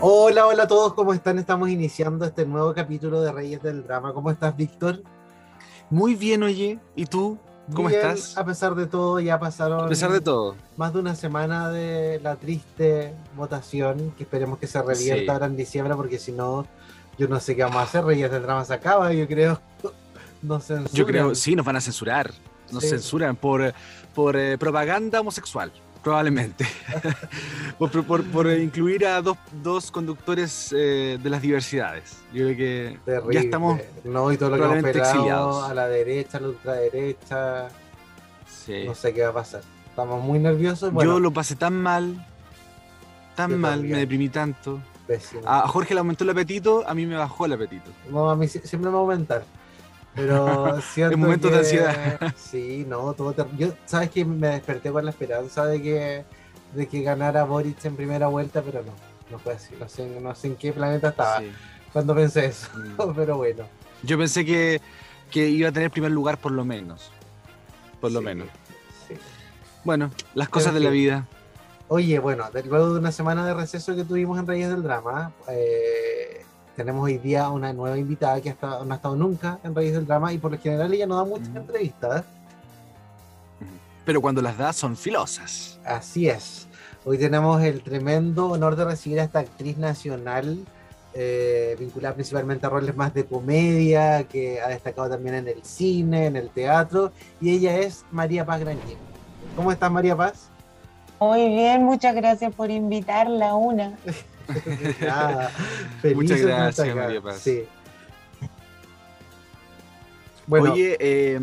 Hola, hola a todos, ¿cómo están? Estamos iniciando este nuevo capítulo de Reyes del Drama. ¿Cómo estás, Víctor? Muy bien, oye. ¿Y tú? ¿Cómo Bien, estás? A pesar de todo, ya pasaron A pesar de todo. más de una semana de la triste votación, que esperemos que se revierta Sí. ahora en diciembre, porque si no, yo no sé qué vamos a hacer. Reyes del Drama se acaba, yo creo. No censuran. Yo creo, sí, nos van a censurar. Nos Sí. censuran por, por eh, propaganda homosexual, probablemente. por, por- por- por, incluir a dos, dos conductores eh, de las diversidades. Yo creo que Terrible. ya estamos. No, y todo lo que hemos exiliados. a la derecha, a la ultraderecha. sí. No sé qué va a pasar. Estamos muy nerviosos. Bueno, Yo lo pasé tan mal, tan mal, también. me deprimí tanto. pésimo. A Jorge le aumentó el apetito, a mí me bajó el apetito. No, a mí sie- siempre me va a aumentar. Pero siento En momentos de que- ansiedad. Sí, no, todo ter- Yo, sabes que me desperté con la esperanza de que, de que ganara Boric en primera vuelta, pero no, no fue así. No sé, no sé en qué planeta estaba Sí. cuando pensé eso, Mm. pero bueno. Yo pensé que, que iba a tener primer lugar por lo menos. Por lo Sí, menos. sí. Bueno, las cosas de la vida. Oye, bueno, de- luego de una semana de receso que tuvimos en Reyes del Drama, eh, tenemos hoy día una nueva invitada que hasta- no ha estado nunca en Reyes del Drama y por lo general ella no da muchas entrevistas. Pero cuando las da son filosas. Así es. Hoy tenemos el tremendo honor de recibir a esta actriz nacional, eh, vinculada principalmente a roles más de comedia, que ha destacado también en el cine, en el teatro, y ella es María Paz Grañén. ¿Cómo estás, María Paz? Muy bien, muchas gracias por invitarla una. Muchas gracias. María Paz. Sí. Bueno, Oye, eh,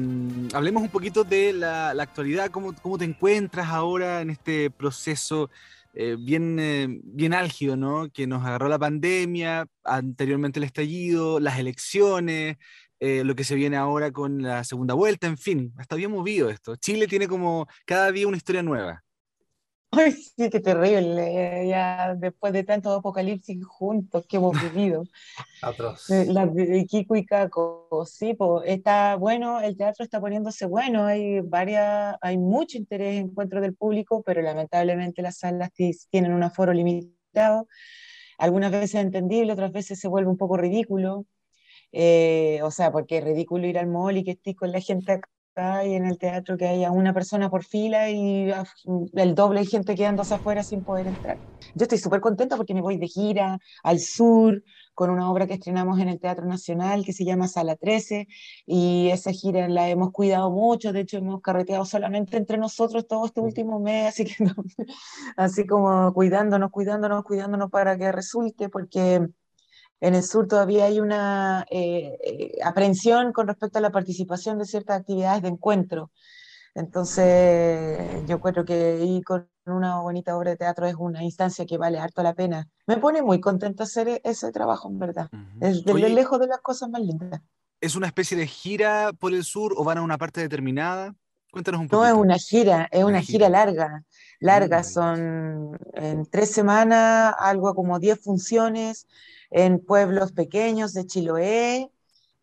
hablemos un poquito de la, la actualidad, ¿Cómo, cómo te encuentras ahora en este proceso eh, bien, eh, bien álgido, ¿no? Que nos agarró la pandemia, anteriormente el estallido, las elecciones, eh, lo que se viene ahora con la segunda vuelta, en fin, está bien movido esto. Chile tiene como cada día una historia nueva. Ay, sí, qué terrible. eh, Ya después de tanto apocalipsis juntos que hemos vivido. atroz. Eh, La Kiko y Caco, sí, po, está bueno, el teatro está poniéndose bueno, hay varias, hay mucho interés en encuentro del público, pero lamentablemente las salas tienen un aforo limitado. Algunas veces es entendible, otras veces se vuelve un poco ridículo. Eh, o sea, porque es ridículo ir al mall y que estés con la gente acá y en el teatro que haya una persona por fila y ah, el doble de gente quedándose afuera sin poder entrar. Yo estoy súper contenta porque me voy de gira al sur con una obra que estrenamos en el Teatro Nacional que se llama Sala 13 y esa gira la hemos cuidado mucho, de hecho hemos carreteado solamente entre nosotros todo este último mes, así que así como cuidándonos, cuidándonos, cuidándonos para que resulte, porque en el sur todavía hay una eh, eh, aprehensión con respecto a la participación de ciertas actividades de encuentro. Entonces, yo creo que ir con una bonita obra de teatro es una instancia que vale harto la pena. Me pone muy contenta hacer e- ese trabajo, en verdad. Es de Oye, lejos de las cosas más lindas. ¿Es una especie de gira por el sur o van a una parte determinada? Cuéntanos un No poquito. es una gira, es Una una gira. gira larga. Larga, Mm, son en tres semanas, algo como 10 funciones en pueblos pequeños de Chiloé,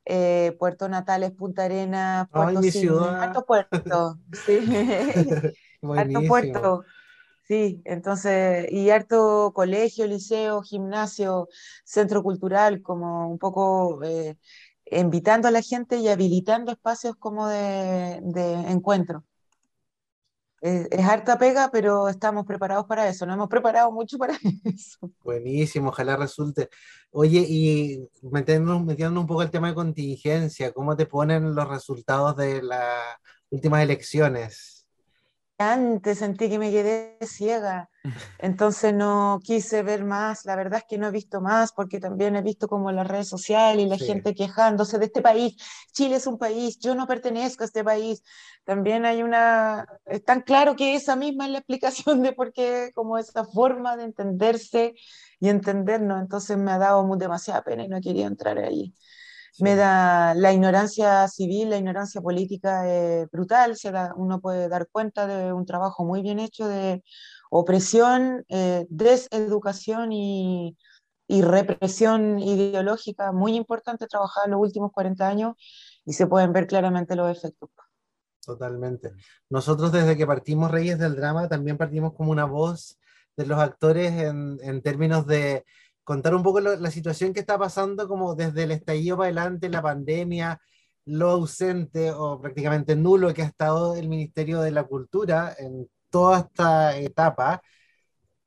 eh, Puerto Natales, Punta Arenas, Ay, Puerto mi Cisne, ciudad. harto puerto, sí. harto puerto, sí, entonces, y harto colegio, liceo, gimnasio, centro cultural, como un poco eh, invitando a la gente y habilitando espacios como de, de encuentro. Es, es harta pega, pero estamos preparados para eso, nos hemos preparado mucho para eso. Buenísimo, ojalá resulte. Oye, y metiéndonos, metiéndonos un poco el tema de contingencia, ¿cómo te ponen los resultados de las últimas elecciones? Antes sentí que me quedé ciega. Entonces no quise ver más, la verdad es que no he visto más porque también he visto como las redes sociales y la gente quejándose de este país. Chile es un país, yo no pertenezco a este país. También hay una, es tan claro que esa misma es la explicación de por qué como esa forma de entenderse y entendernos. Entonces me ha dado demasiada pena y no quería entrar ahí. Me da la ignorancia civil, la ignorancia política es brutal, se da, uno puede dar cuenta de un trabajo muy bien hecho de opresión, eh, deseducación y, represión ideológica muy importante trabajar en los últimos 40 años y se pueden ver claramente los efectos. Totalmente. Nosotros desde que partimos Reyes del Drama también partimos como una voz de los actores en, en términos de contar un poco la situación que está pasando como desde el estallido para adelante, la pandemia, lo ausente o prácticamente nulo que ha estado el Ministerio de la Cultura en toda esta etapa.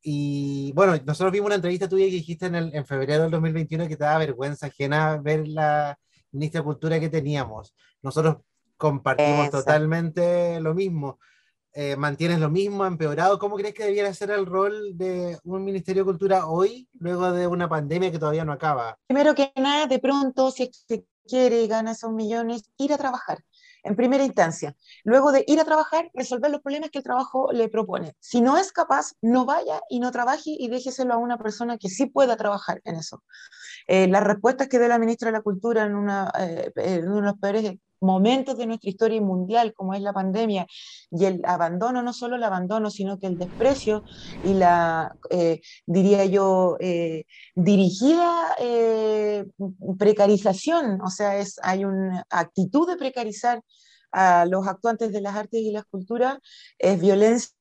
Y bueno, nosotros vimos una entrevista tuya que dijiste en, el, en febrero del 2021 que te da vergüenza ajena ver la ministra de Cultura que teníamos. Nosotros compartimos totalmente lo mismo. Eh, ¿Mantienes lo mismo, empeorado? ¿Cómo crees que debiera ser el rol de un Ministerio de Cultura hoy, luego de una pandemia que todavía no acaba? Primero que nada, de pronto, si se quiere y gana esos millones, ir a trabajar en primera instancia. Luego de ir a trabajar, resolver los problemas que el trabajo le propone. Si no es capaz, no vaya y no trabaje y déjeselo a una persona que sí pueda trabajar en eso. Eh, las respuestas que dé la ministra de la Cultura en, una, eh, en uno de los peores momentos de nuestra historia mundial, como es la pandemia, y el abandono, no solo el abandono, sino que el desprecio y la, eh, diría yo, eh, dirigida eh, precarización, o sea, es, hay una actitud de precarizar a los actuantes de las artes y las culturas, es violencia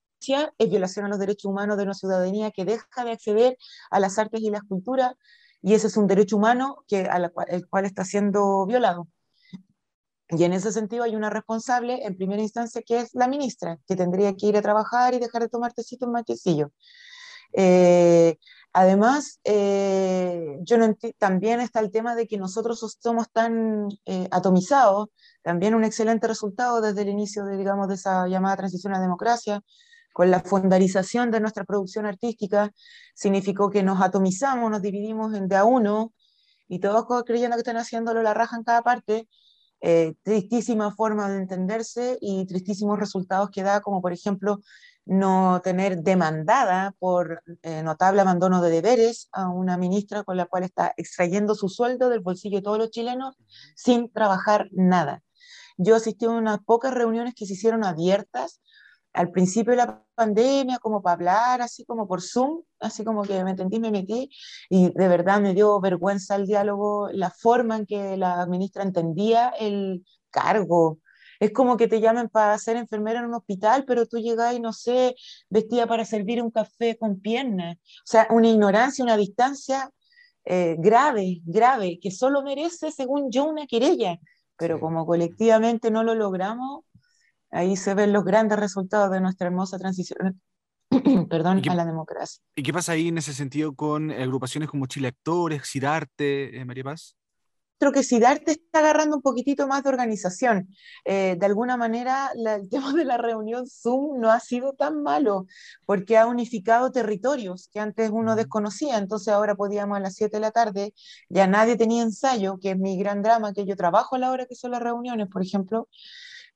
es violación a los derechos humanos de una ciudadanía que deja de acceder a las artes y las culturas, y ese es un derecho humano que, el cual está siendo violado. Y en ese sentido hay una responsable en primera instancia que es la ministra, que tendría que ir a trabajar y dejar de tomar tecito en matecillo. Eh, además, eh, yo no también está el tema de que nosotros somos tan eh, atomizados, también un excelente resultado desde el inicio de, digamos, de esa llamada transición a democracia, con la fondarización de nuestra producción artística, significó que nos atomizamos, nos dividimos en de a uno, y todos creyendo que están haciéndolo la raja en cada parte, eh, tristísima forma de entenderse y tristísimos resultados que da, como por ejemplo no tener demandada por eh, notable abandono de deberes a una ministra con la cual está extrayendo su sueldo del bolsillo de todos los chilenos sin trabajar nada. Yo asistí a unas pocas reuniones que se hicieron abiertas al principio de la pandemia, como para hablar, así como por Zoom, así como que me entendí, me metí, y de verdad me dio vergüenza el diálogo, la forma en que la ministra entendía el cargo. Es como que te llamen para ser enfermera en un hospital, pero tú llegas y no sé, vestida para servir un café con piernas. O sea, una ignorancia, una distancia eh, grave, grave, que solo merece, según yo, una querella. Pero como colectivamente no lo logramos, Ahí se ven los grandes resultados de nuestra hermosa transición perdón, a la democracia. ¿Y qué pasa ahí en ese sentido con agrupaciones como Chile Actores, Cidarte, eh, María Paz? Creo que Cidarte está agarrando un poquitito más de organización. Eh, de alguna manera, el tema de la reunión Zoom no ha sido tan malo, porque ha unificado territorios que antes uno desconocía. Entonces ahora podíamos a las 7 de la tarde, ya nadie tenía ensayo, que es mi gran drama, que yo trabajo a la hora que son las reuniones, por ejemplo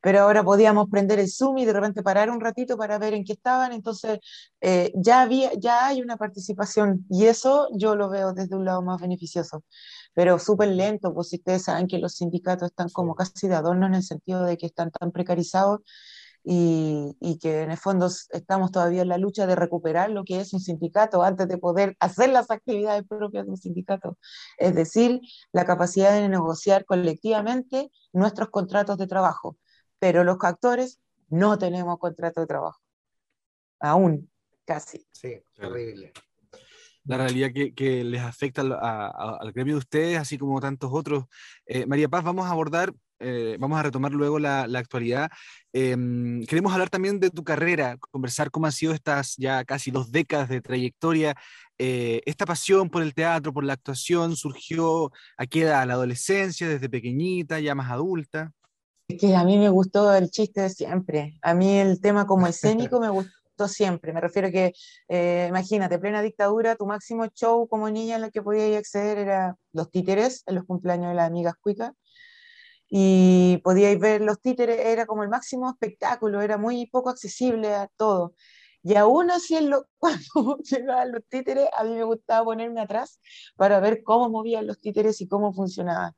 pero ahora podíamos prender el Zoom y de repente parar un ratito para ver en qué estaban, entonces eh, ya, había, ya hay una participación y eso yo lo veo desde un lado más beneficioso, pero súper lento, pues si ustedes saben que los sindicatos están como casi de adorno en el sentido de que están tan precarizados y, y, que en el fondo estamos todavía en la lucha de recuperar lo que es un sindicato antes de poder hacer las actividades propias de un sindicato. Es decir, la capacidad de negociar colectivamente nuestros contratos de trabajo pero los actores no tenemos contrato de trabajo. Aún, casi. Sí, terrible. La realidad que, les afecta al gremio de ustedes, así como tantos otros. Eh, María Paz, vamos a abordar, eh, vamos a retomar luego la, actualidad. Em, queremos hablar también de tu carrera, conversar cómo han sido estas ya casi dos décadas de trayectoria. Eh, esta pasión por el teatro, por la actuación, surgió a qué edad, la adolescencia, desde pequeñita, ya más adulta que a mí me gustó el chiste de siempre. A mí el tema como escénico me, gustó siempre. Me refiero que, eh, imagínate, plena dictadura, tu máximo show como niña en lo que podías acceder era los títeres en los cumpleaños de las amigas cuicas. Y podíais ver los títeres, era como el máximo espectáculo, era muy poco accesible a todo. Y aún así, lo, cuando llegaban los títeres, a mí me gustaba ponerme atrás para ver cómo movían los títeres y cómo funcionaban.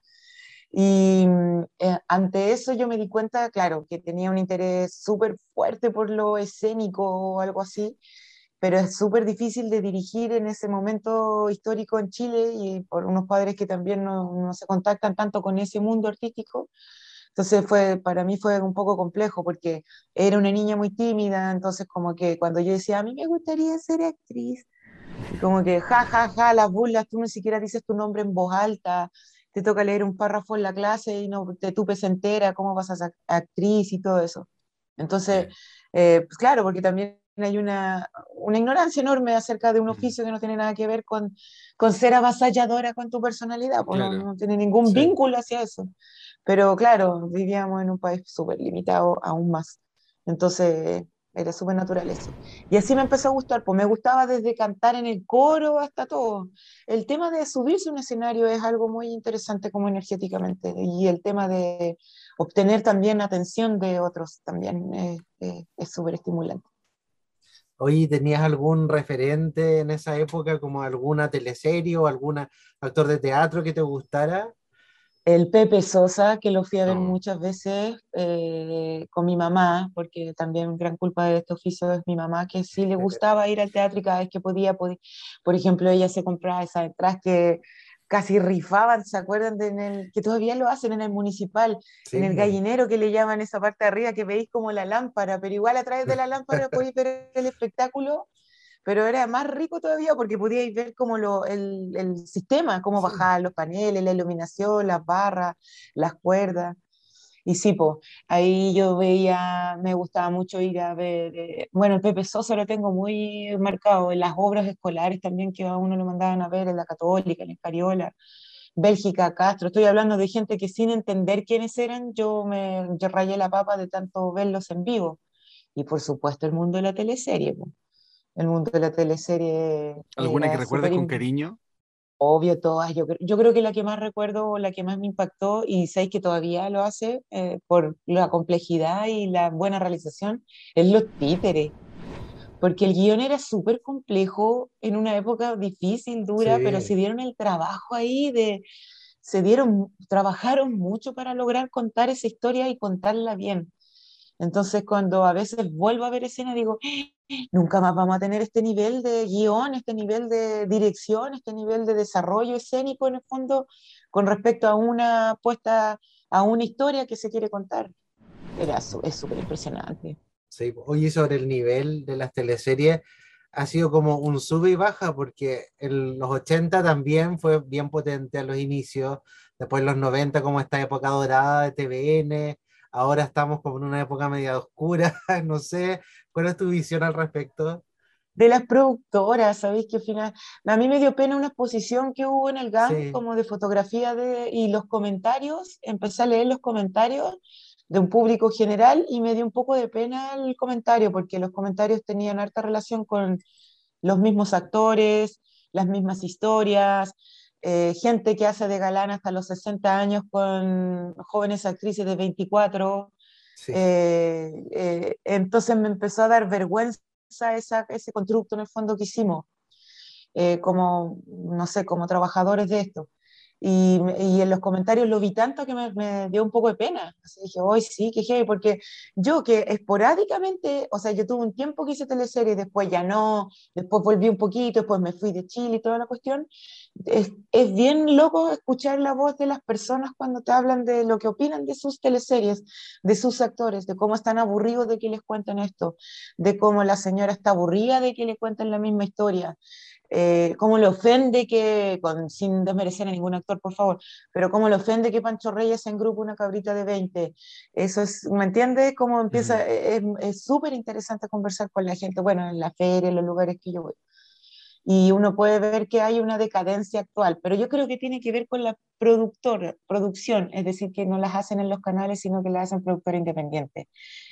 Y mm, eh, ante eso yo me di cuenta, claro, que tenía un interés súper fuerte por lo escénico o algo así, pero es súper difícil de dirigir en ese momento histórico en Chile y por unos padres que también no, no se contactan tanto con ese mundo artístico. Entonces fue, para mí fue un poco complejo porque era una niña muy tímida, entonces como que cuando yo decía, a mí me gustaría ser actriz, como que ja, ja, ja, las burlas, tú ni siquiera dices tu nombre en voz alta, te toca leer un párrafo en la clase y no te tupes entera, cómo vas a ser actriz y todo eso. Entonces, eh, pues claro, porque también hay una, una, ignorancia enorme acerca de un oficio que no tiene nada que ver con, con ser avasalladora con tu personalidad, pues no, tiene ningún vínculo hacia eso. Pero claro, vivíamos en un país súper limitado aún más. Entonces, era súper natural. Y así me empezó a gustar, pues me gustaba desde cantar en el coro hasta todo. El tema de subirse a un escenario es algo muy interesante como energéticamente y el tema de obtener también atención de otros también es súper estimulante. Oye, ¿tenías algún referente en esa época como alguna teleserie o algún actor de teatro que te gustara? El Pepe Sosa, que lo fui a ver oh. muchas veces eh, con mi mamá, porque también gran culpa de este oficio es mi mamá, que sí le gustaba ir al teatro y cada vez que podía, por ejemplo, ella se compraba esas entradas que casi rifaban, ¿se acuerdan? De en el, que todavía lo hacen en el municipal, en el gallinero que le llaman esa parte de arriba, que veis como la lámpara, pero igual a través de la lámpara podéis ver el espectáculo pero era más rico todavía porque podíais ver como lo, el, el, sistema, cómo bajaban los paneles, la iluminación, las barras, las cuerdas. Y sí, pues, ahí yo veía, me gustaba mucho ir a ver, eh, bueno, el Pepe Sosa lo tengo muy marcado, en las obras escolares también que a uno lo mandaban a ver, en la Católica, en la Escariola, Bélgica, Castro, estoy hablando de gente que sin entender quiénes eran, yo me yo rayé la papa de tanto verlos en vivo. Y por supuesto el mundo de la teleserie, pues el mundo de la teleserie. ¿Alguna que recuerdes con cariño? Obvio, todas. Yo, yo creo que la que más recuerdo, la que más me impactó, y sabéis que todavía lo hace eh, por la complejidad y la buena realización, es Los Títeres. Porque el guion era súper complejo en una época difícil, dura, pero se dieron el trabajo ahí de. Se dieron, trabajaron mucho para lograr contar esa historia y contarla bien. Entonces, cuando a veces vuelvo a ver escena, digo, nunca más vamos a tener este nivel de guion, este nivel de dirección, este nivel de desarrollo escénico en el fondo con respecto a una puesta, a una historia que se quiere contar. Era, es súper impresionante. Sí, oye, sobre el nivel de las teleseries, ha sido como un sube y baja, porque en los 80 también fue bien potente a los inicios, después en los 90 como esta época dorada de TVN, ahora estamos como en una época media oscura, no sé, ¿cuál es tu visión al respecto? De las productoras, ¿sabéis que final, a mí me dio pena una exposición que hubo en el GAM como de fotografía de, y los comentarios, empecé a leer los comentarios de un público general y me dio un poco de pena el comentario, porque los comentarios tenían harta relación con los mismos actores, las mismas historias, eh, gente que hace de galán hasta los 60 años con jóvenes actrices de 24. Eh, eh, entonces me empezó a dar vergüenza esa, ese constructo en el fondo que hicimos, como, no sé, como trabajadores de esto. Y, y, en los comentarios lo vi tanto que me, me dio un poco de pena. Así dije, hoy sí, que heavy, porque yo que esporádicamente, o sea, yo tuve un tiempo que hice teleseries, después ya no, después volví un poquito, después me fui de Chile y toda la cuestión. Es, es bien loco escuchar la voz de las personas cuando te hablan de lo que opinan de sus teleseries, de sus actores, de cómo están aburridos de que les cuenten esto, de cómo la señora está aburrida de que le cuenten la misma historia eh, cómo le ofende que, con, sin desmerecer a ningún actor, por favor, pero cómo le ofende que Pancho Reyes en grupo una cabrita de 20. Eso es, ¿me entiendes? Cómo empieza, e, es súper interesante conversar con la gente, bueno, en la feria, en los lugares que yo voy. Y uno puede ver que hay una decadencia actual, pero yo creo que tiene que ver con la productora, producción, es decir, que no las hacen en los canales, sino que las hacen productora independiente.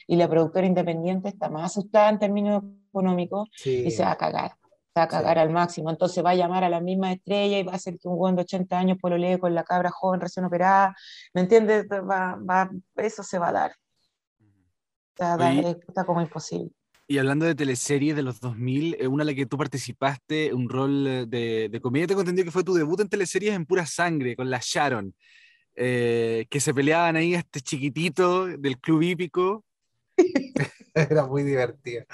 Y la productora independiente está más asustada en términos económico y se va a cagar, va a cagar al máximo. Entonces va a llamar a la misma estrella y va a hacer que un buen de 80 años por lo lee con la cabra joven recién operada, ¿me entiendes? Va, va, eso se va a dar. está como imposible. Y hablando de teleseries de los 2000, eh, una en la que tú participaste, un rol eh, de, de comedia, tengo entendido que fue tu debut en teleseries en pura sangre, con la Sharon, eh, que se peleaban ahí este chiquitito del club hípico. Era muy divertido.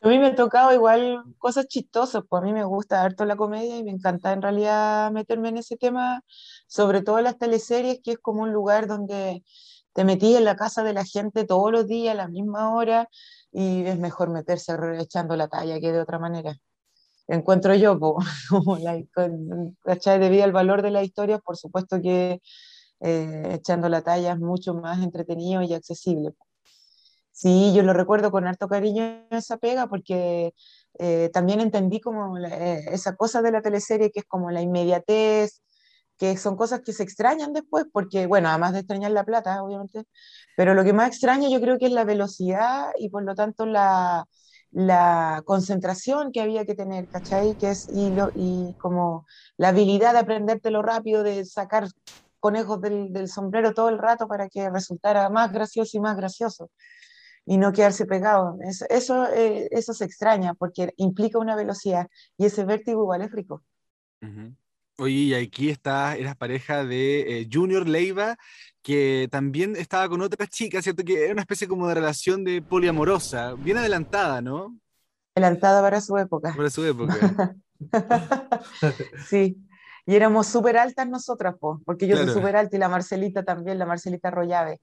A mí me ha tocado igual cosas chistosas, pues a mí me gusta harto la comedia y me encanta en realidad meterme en ese tema, sobre todo las teleseries, que es como un lugar donde te metí en la casa de la gente todos los días a la misma hora y es mejor meterse echando la talla que de otra manera. Encuentro yo, como la, debido al valor de la historia, por supuesto que eh, echando la talla es mucho más entretenido y accesible. Sí, yo lo recuerdo con harto cariño esa pega porque eh, también entendí como eh, esa cosa de la teleserie que es como la inmediatez, que son cosas que se extrañan después, porque, bueno, además de extrañar la plata, obviamente, pero lo que más extraña yo creo que es la velocidad y por lo tanto la, la concentración que había que tener, ¿cachai? Que es, y, lo, y como la habilidad de aprendértelo rápido, de sacar conejos del, del, sombrero todo el rato para que resultara más gracioso y más gracioso y no quedarse pegado. Eso, eso, eh, eso se extraña porque implica una velocidad y ese vértigo igual es rico. Oye, y aquí está, eras pareja de eh, Junior Leiva, que también estaba con otra chica, ¿cierto? Que era una especie como de relación de poliamorosa, bien adelantada, ¿no? Adelantada para su época. Para su época. sí, y éramos súper altas nosotras, porque yo soy súper alta y la Marcelita también, la Marcelita Rollave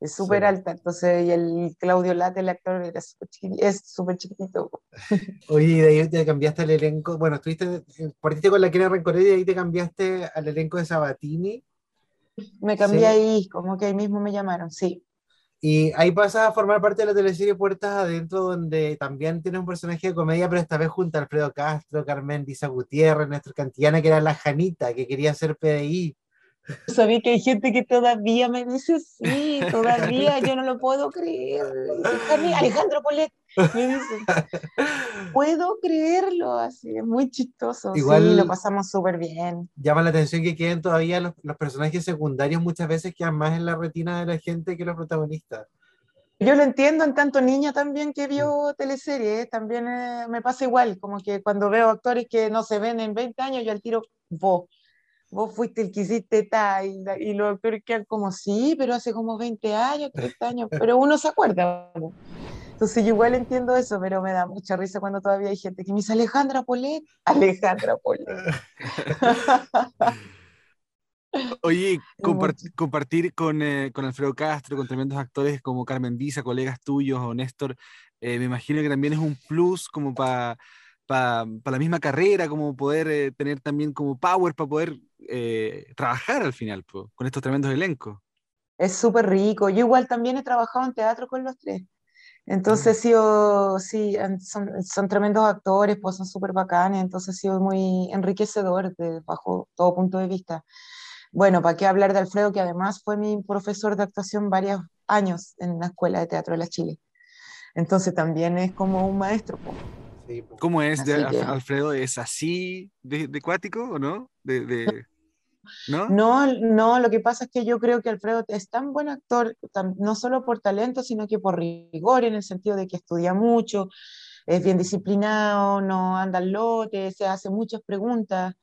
es súper alta, entonces, y el Claudio Late, el actor, es súper chiquitito. Oye, y de ahí te cambiaste al elenco, bueno, estuviste, eh, partiste con la Kena Rencoré y ahí te cambiaste al elenco de Sabatini. Me cambié ahí, como que ahí mismo me llamaron, sí. Y ahí pasas a formar parte de la teleserie Puertas Adentro, donde también tienes un personaje de comedia, pero esta vez junto a Alfredo Castro, Carmen Diza Gutiérrez, Néstor Cantillana, que era la Janita, que quería ser PDI. Sabía que hay gente que todavía me dice sí, todavía yo no lo puedo creer. Alejandro Polet me dice, puedo creerlo, así, es muy chistoso. Igual sí, lo pasamos súper bien. Llama la atención que queden todavía los, los, personajes secundarios, muchas veces quedan más en la retina de la gente que los protagonistas. Yo lo entiendo en tanto niña también que vio teleseries, también eh, me pasa igual, como que cuando veo actores que no se ven en 20 años, yo al tiro, vos vos fuiste el que hiciste tal, y, y los actores quedan como, sí, pero hace como 20 años, 30 años, pero uno se acuerda. Entonces yo igual entiendo eso, pero me da mucha risa cuando todavía hay gente que me dice Alejandra Polet, Alejandra Polet. Oye, compartir con, eh, con, Alfredo Castro, con tremendos actores como Carmen Diza, colegas tuyos o Néstor, eh, me imagino que también es un plus como para para la misma carrera, como poder eh, tener también como power para poder eh, trabajar al final con estos tremendos elencos. Es súper rico. Yo igual también he trabajado en teatro con los tres. Entonces, sí, sí son, son, tremendos actores, pues son súper bacanes, entonces ha sido muy enriquecedor de, bajo todo punto de vista. Bueno, ¿para qué hablar de Alfredo, que además fue mi profesor de actuación varios años en la Escuela de Teatro de la Chile? Entonces también es como un maestro. Pues. ¿Cómo es, de, Alfredo? ¿Es así de, de cuático o no? De, ¿No? ¿no? No, lo que pasa es que yo creo que Alfredo es tan buen actor, no solo por talento, sino que por rigor, en el sentido de que estudia mucho, es bien disciplinado, no anda al lote, se hace muchas preguntas.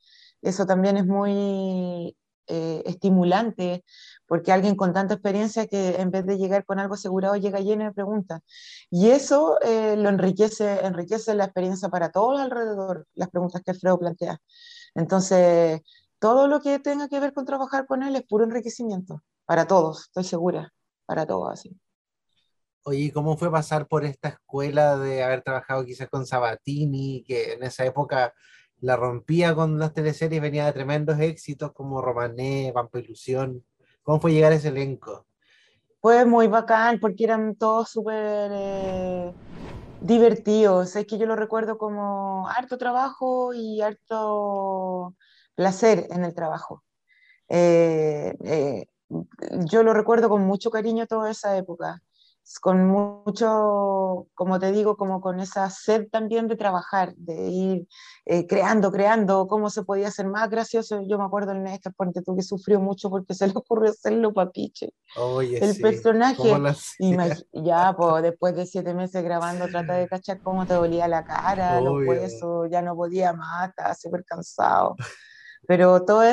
Eso también es muy eh, estimulante, porque alguien con tanta experiencia que en vez de llegar con algo asegurado llega lleno de preguntas. Y eso eh, lo enriquece, enriquece la experiencia para todos alrededor, las preguntas que Alfredo plantea. Entonces, todo lo que tenga que ver con trabajar con él es puro enriquecimiento, para todos, estoy segura, para todos así. Oye, ¿cómo fue pasar por esta escuela de haber trabajado quizás con Sabatini, que en esa época la rompía con las teleseries, venía de tremendos éxitos como Romané, Pampa Ilusión. ¿Cómo fue llegar a ese elenco? Fue muy bacán porque eran todos súper eh, divertidos. Es que yo lo recuerdo como harto trabajo y harto placer en el trabajo. Eh, eh, yo lo recuerdo con mucho cariño toda esa época. Con mucho, como te digo, como con esa sed también de trabajar, de ir eh, creando, creando, cómo se podía hacer más gracioso. Yo me acuerdo en Néstor, ponte tú, que sufrió mucho porque se le ocurrió hacerlo papiche. Oye, el sí, personaje, ya, pues después de siete meses grabando, trata de cachar cómo te dolía la cara, los Obvio. huesos, ya no podía más, estaba súper cansado. Pero todos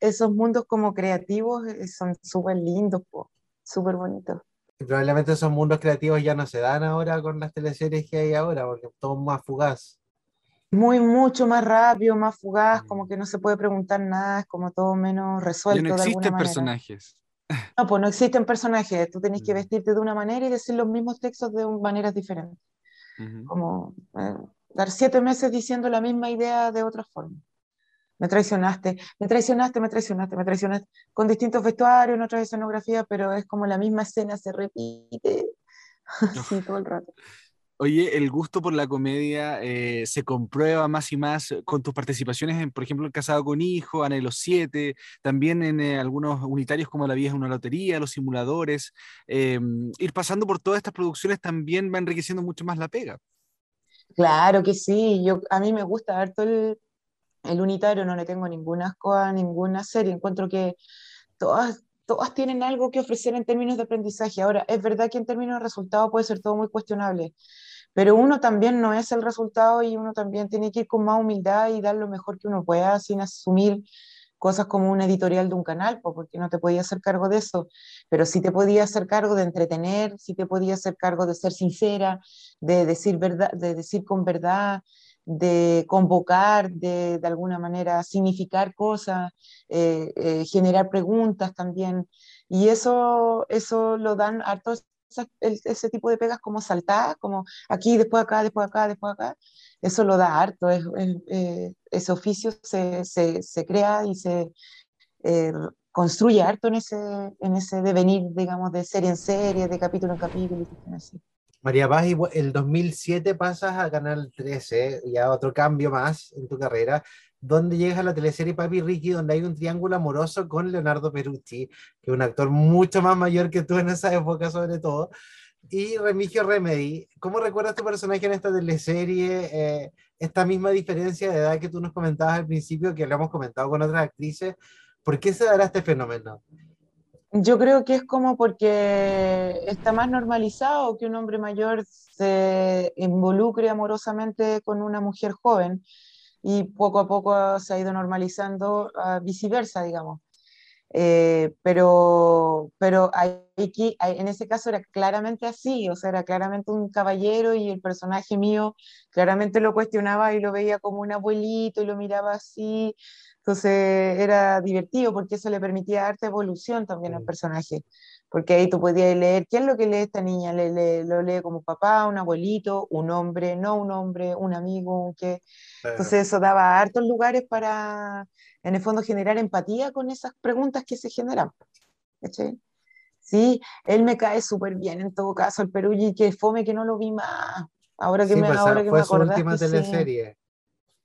esos mundos como creativos eh, son súper lindos, súper bonitos. Y probablemente esos mundos creativos ya no se dan ahora con las teleseries que hay ahora, porque todo es más fugaz. Muy, mucho más rápido, más fugaz, como Mm. que no se puede preguntar nada, es como todo menos Ya resuelto no de alguna existen manera. personajes. No, pues no existen personajes, tú tenés que Mm. vestirte de una manera y decir los mismos textos de maneras diferentes. Ujú. Como eh, dar siete meses diciendo la misma idea de otra forma. Me traicionaste, me traicionaste, me traicionaste, me traicionaste, con distintos vestuarios, en otras escenografías, pero es como la misma escena se repite así todo el rato. Oye, el gusto por la comedia eh, se comprueba más y más con tus participaciones en, por ejemplo, El Casado con Hijo, Ana de los Siete, también en eh, algunos unitarios como La Vida es una lotería, Los Simuladores. eh, ir pasando por todas estas producciones también va enriqueciendo mucho más la pega. Claro que sí, yo, a mí me gusta harto el, el unitario, no le tengo ninguna asco ninguna serie, encuentro que todas, todas tienen algo que ofrecer en términos de aprendizaje. Ahora, es verdad que en términos de resultado puede ser todo muy cuestionable, pero uno también no es el resultado y uno también tiene que ir con más humildad y dar lo mejor que uno pueda sin asumir cosas como un editorial de un canal, po, porque no te podía hacer cargo de eso, pero sí te podía hacer cargo de entretener, sí te podía hacer cargo de ser sincera, de decir verdad, de decir con verdad, de convocar, de, de alguna manera significar cosas, eh, eh, generar preguntas también. Y eso, eso lo dan esa- el- ese tipo de pegas como saltadas, como aquí, después acá, después acá, después acá. Eso lo da harto. es- es- eh, ese oficio se, se, se crea y se eh, construye harto en ese, en ese devenir, digamos, de serie en serie, de capítulo en capítulo. así. María Paz, y el 2007 pasas a Canal 13, ya otro cambio más en tu carrera, donde llegas a la teleserie Papi Ricky, donde hay un triángulo amoroso con Leonardo Perucci, que es un actor mucho más mayor que tú en esa época, sobre todo, y Remigio Remedy. ¿Cómo recuerdas tu personaje en esta teleserie? Eh, esta misma diferencia de edad que tú nos comentabas al principio, que lo hemos comentado con otras actrices, ¿por qué se dará este fenómeno? Yo creo que es como porque está más normalizado que un hombre mayor se involucre amorosamente con una mujer joven y poco a poco se ha ido normalizando ah, viceversa, digamos. Eh, pero pero aquí, en ese caso era claramente así, o sea, era claramente un caballero y el personaje mío claramente lo cuestionaba y lo veía como un abuelito y lo miraba así. Entonces era divertido porque eso le permitía darte evolución también al personaje. Porque ahí tú podías leer, ¿qué es lo que lee esta niña? ¿Le, le- lo lee como papá, un abuelito, un hombre, no un hombre, un amigo, un qué? Entonces eso daba hartos lugares para, en el fondo, generar empatía con esas preguntas que se generan. ¿cachai? Sí, él me cae súper bien en todo caso, el Peruggi, que fome que no lo vi más. Ahora que Sí, me, pues, ahora que fue me su última acordaste, sí.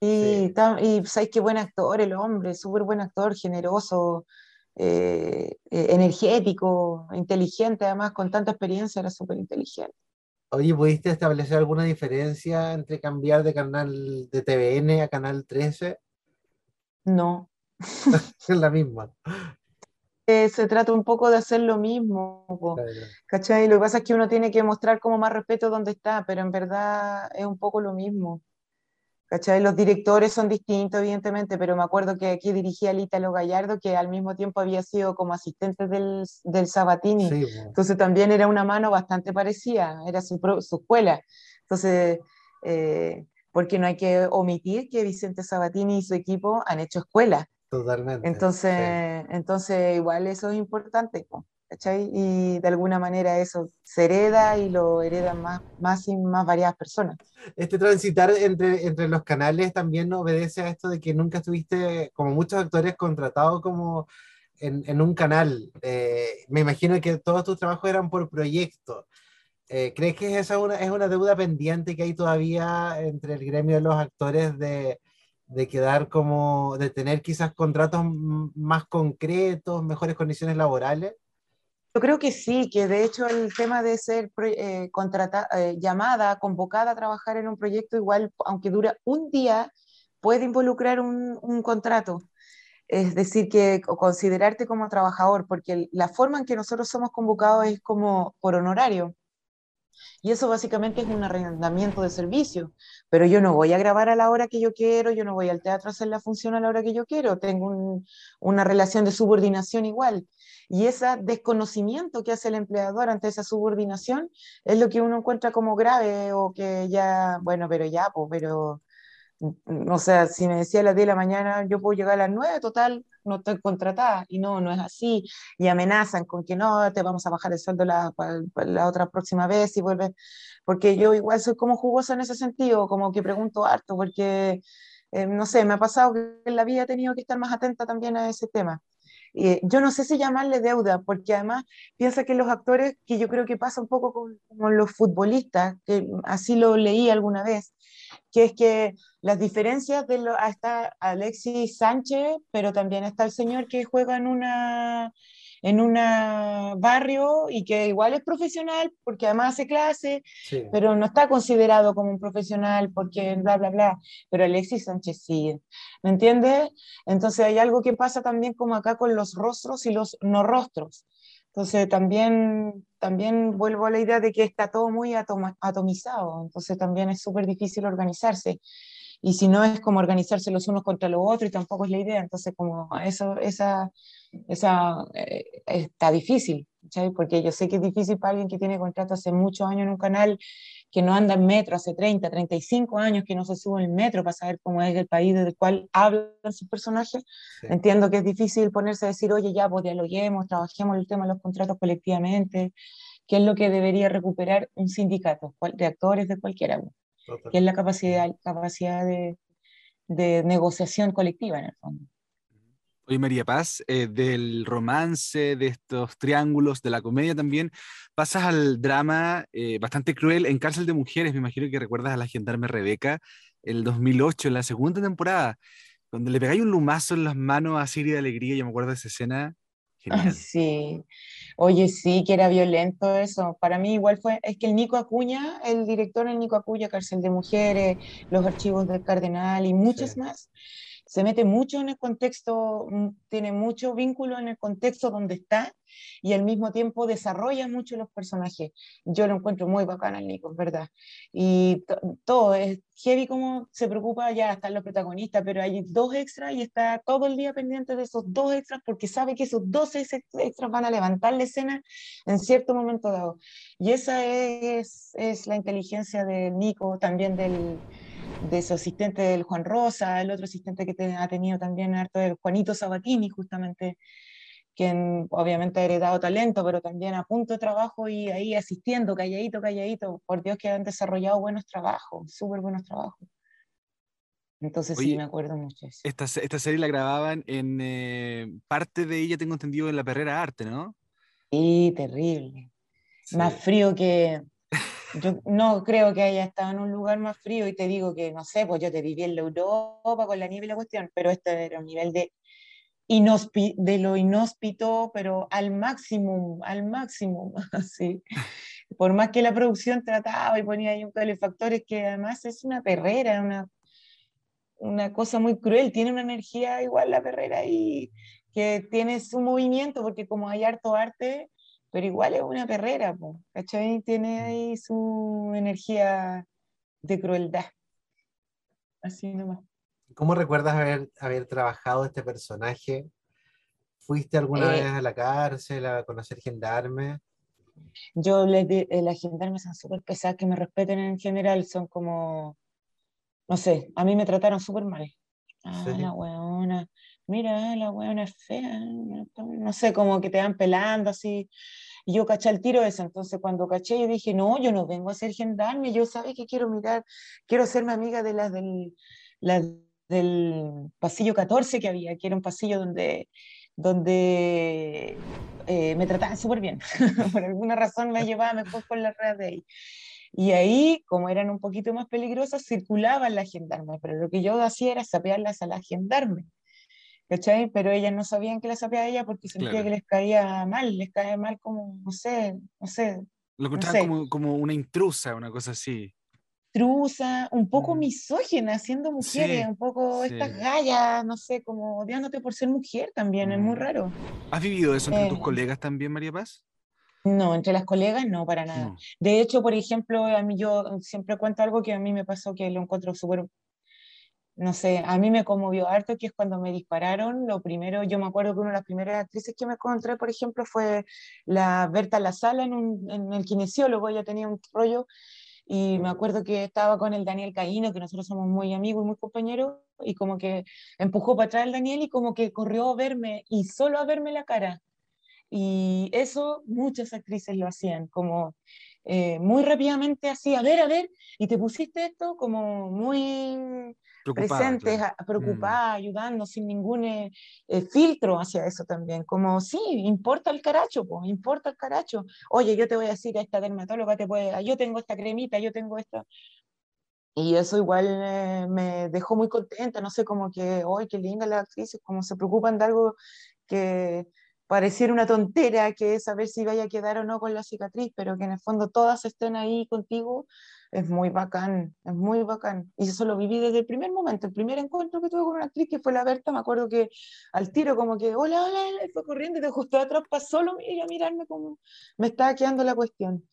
Y, Sí. tam- y sabes qué buen actor el hombre, súper buen actor, generoso, eh, eh, energético, inteligente, además con tanta experiencia, era súper inteligente. Oye, ¿pudiste establecer alguna diferencia entre cambiar de canal de TVN a canal 13? No, Es la misma. Eh, se trata un poco de hacer lo mismo, Claro. ¿cachai? Lo que pasa es que uno tiene que mostrar como más respeto donde está, pero en verdad es un poco lo mismo. ¿Cachai? Los directores son distintos, evidentemente, pero me acuerdo que aquí dirigía el Ítalo Gallardo, que al mismo tiempo había sido como asistente del, del Sabatini. Sí, po. Entonces también era una mano bastante parecida, era su, su escuela. Entonces, eh, porque no hay que omitir que Vicente Sabatini y su equipo han hecho escuela. totalmente. Entonces, entonces igual eso es importante, po, ¿cachai? Y de alguna manera eso se hereda y lo heredan más, más y más variadas personas. Este transitar entre, entre los canales también obedece a esto de que nunca estuviste, como muchos actores, contratados como en, en un canal. Eh, me imagino que todos tus trabajos eran por proyecto. Eh, ¿crees que esa es una, es una deuda pendiente que hay todavía entre el gremio de los actores de, de quedar como, de tener quizás contratos más concretos, mejores condiciones laborales? Creo que sí, que de hecho el tema de ser eh, eh, llamada, convocada a trabajar en un proyecto, igual, aunque dura un día, puede involucrar un, un contrato. Es decir, que considerarte como trabajador, porque la forma en que nosotros somos convocados es como por honorario. Y eso básicamente es un arrendamiento de servicio. Pero yo no voy a grabar a la hora que yo quiero, yo no voy al teatro a hacer la función a la hora que yo quiero. Tengo una relación de subordinación igual. Y ese desconocimiento que hace el empleador ante esa subordinación es lo que uno encuentra como grave o que ya, bueno, pero ya, pues, pero o sea, si me decía a las 10 de la mañana, yo puedo llegar a las 9, total, no estoy contratada. Y no, no es así. Y amenazan con que no, te vamos a bajar el sueldo la, la otra próxima vez y vuelves. Porque yo igual soy como jugosa en ese sentido, como que pregunto harto, porque, eh, no sé, me ha pasado que en la vida he tenido que estar más atenta también a ese tema. Eh, yo no sé si llamarle deuda, porque además piensa que los actores, que yo creo que pasa un poco con, con los futbolistas, que así lo leí alguna vez, que es que las diferencias de lo, está Alexis Sánchez, pero también está el señor que juega en una en un barrio y que igual es profesional porque además hace clase, pero no está considerado como un profesional porque bla, bla, bla. Pero Alexis Sánchez sí, ¿me entiendes? Entonces hay algo que pasa también como acá con los rostros y los no rostros. Entonces también, también vuelvo a la idea de que está todo muy atomizado, entonces también es súper difícil organizarse. Y si no es como organizarse los unos contra los otros y tampoco es la idea, entonces como eso, esa, esa eh, está difícil, ¿sabes? porque yo sé que es difícil para alguien que tiene contrato hace muchos años en un canal que no anda en metro hace 30, 35 años que no se sube en metro para saber cómo es el país del cual hablan sus personajes. Entiendo que es difícil ponerse a decir, oye, ya, pues dialoguemos, trabajemos el tema de los contratos colectivamente, que es lo que debería recuperar un sindicato de actores de cualquiera, que es la capacidad, capacidad de, de negociación colectiva en el fondo. Oye, María Paz, eh, del romance, de estos triángulos, de la comedia también, pasas al drama eh, bastante cruel en Cárcel de Mujeres. Me imagino que recuerdas a la gendarme Rebeca, el 2008, en la segunda temporada, donde le pegáis un lumazo en las manos a Siri de Alegría. Yo me acuerdo de esa escena. Genial. sí, oye, sí, que era violento eso. Para mí igual fue, es que el Nico Acuña, el director el Nico Acuña, Cárcel de Mujeres, los archivos del Cardenal y muchos más se mete mucho en el contexto, mm, tiene mucho vínculo en el contexto donde está y al mismo tiempo desarrolla mucho los personajes. Yo lo encuentro muy bacán al Nico, ¿verdad? Y todo es heavy como se preocupa, ya están los protagonistas, pero hay dos extras y está todo el día pendiente de esos dos extras porque sabe que esos dos extras van a levantar la escena en cierto momento dado. Y esa es, es la inteligencia del Nico, también del de su asistente del Juan Rosa, el otro asistente que ha tenido también harto el Juanito Sabatini, justamente, quien obviamente ha heredado talento, pero también a punto de trabajo y ahí asistiendo, calladito, calladito. Por Dios que han desarrollado buenos trabajos, súper buenos trabajos. Entonces sí, me acuerdo mucho eso. Esta, esta serie la grababan en eh, parte de ella, tengo entendido, en la Perrera Arte, ¿no? Sí, terrible. Más frío que, yo no creo que haya estado en un lugar más frío y te digo que, no sé, pues yo te viví en la Europa con la nieve y la cuestión, pero este era un nivel de, de lo inhóspito, pero al máximo, al máximo, así. Por más que la producción trataba y ponía ahí un calefactores que además es una perrera, una, una cosa muy cruel, tiene una energía igual la perrera y que tiene su movimiento, porque como hay harto arte, pero igual es una perrera, ¿cachai? Tiene mm. ahí su energía de crueldad. Así nomás. ¿Cómo recuerdas haber, haber trabajado este personaje? ¿Fuiste alguna eh, vez a la cárcel a conocer gendarmes? Yo les di, eh, las gendarmes son súper pesadas, que me respeten en general, son como, no sé, a mí me trataron súper mal. Ah, la weona, mira, la weona es fea, no sé, como que te van pelando así. Y yo caché el tiro ese, entonces cuando caché yo dije, no, yo no vengo a ser gendarme, yo sabe que quiero mirar, quiero ser mi amiga de las del, del pasillo 14 que había, que era un pasillo donde, donde eh, me trataban súper bien. Por alguna razón me llevaba mejor por la red de ahí. Y ahí, como eran un poquito más peligrosas, circulaban las gendarmes, pero lo que yo hacía era sapearlas a las gendarmes. ¿Cachai? Pero ellas no sabían que la sabía ella porque sentía que les caía mal, les caía mal como, no sé, no sé. Lo encontraban como, como una intrusa, una cosa así intrusa, un poco mm. misógina, siendo mujeres, un poco estas gallas, no sé, como odiándote por ser mujer también, es muy mm. raro. ¿Has vivido eso entre tus eh. colegas también, María Paz? No, entre las colegas no, para nada. De hecho, por ejemplo, a mí yo siempre cuento algo que a mí me pasó que lo encuentro súper, no sé, a mí me conmovió harto, que es cuando me dispararon, lo primero, yo me acuerdo que una de las primeras actrices que me encontré, por ejemplo, fue la Berta La Sala en, un, en el kinesiólogo, ella tenía un rollo y me acuerdo que estaba con el Daniel Caíno, que nosotros somos muy amigos y muy compañeros, y como que empujó para atrás el Daniel y como que corrió a verme y solo a verme la cara. Y eso muchas actrices lo hacían, como eh, muy rápidamente así, a ver, a ver, y te pusiste esto como muy presentes, preocupada, mm. ayudando, sin ningún eh, eh, filtro hacia eso también. Como, sí, importa el caracho, pues, importa el caracho. Oye, yo te voy a decir a esta dermatóloga, te puede, yo tengo esta cremita, yo tengo esta. Y eso igual eh, me dejó muy contenta, no sé, como que, hoy qué linda la actriz, como se preocupan de algo que pareciera una tontera, que es saber si vaya a quedar o no con la cicatriz, pero que en el fondo todas estén ahí contigo es muy bacán, es muy bacán. Y eso lo viví desde el primer momento, el primer encuentro que tuve con una actriz que fue la Berta, me acuerdo que al tiro como que, hola, hola, y fue corriendo y de justo atrás pasó lo y a mirarme como me estaba quedando la cuestión.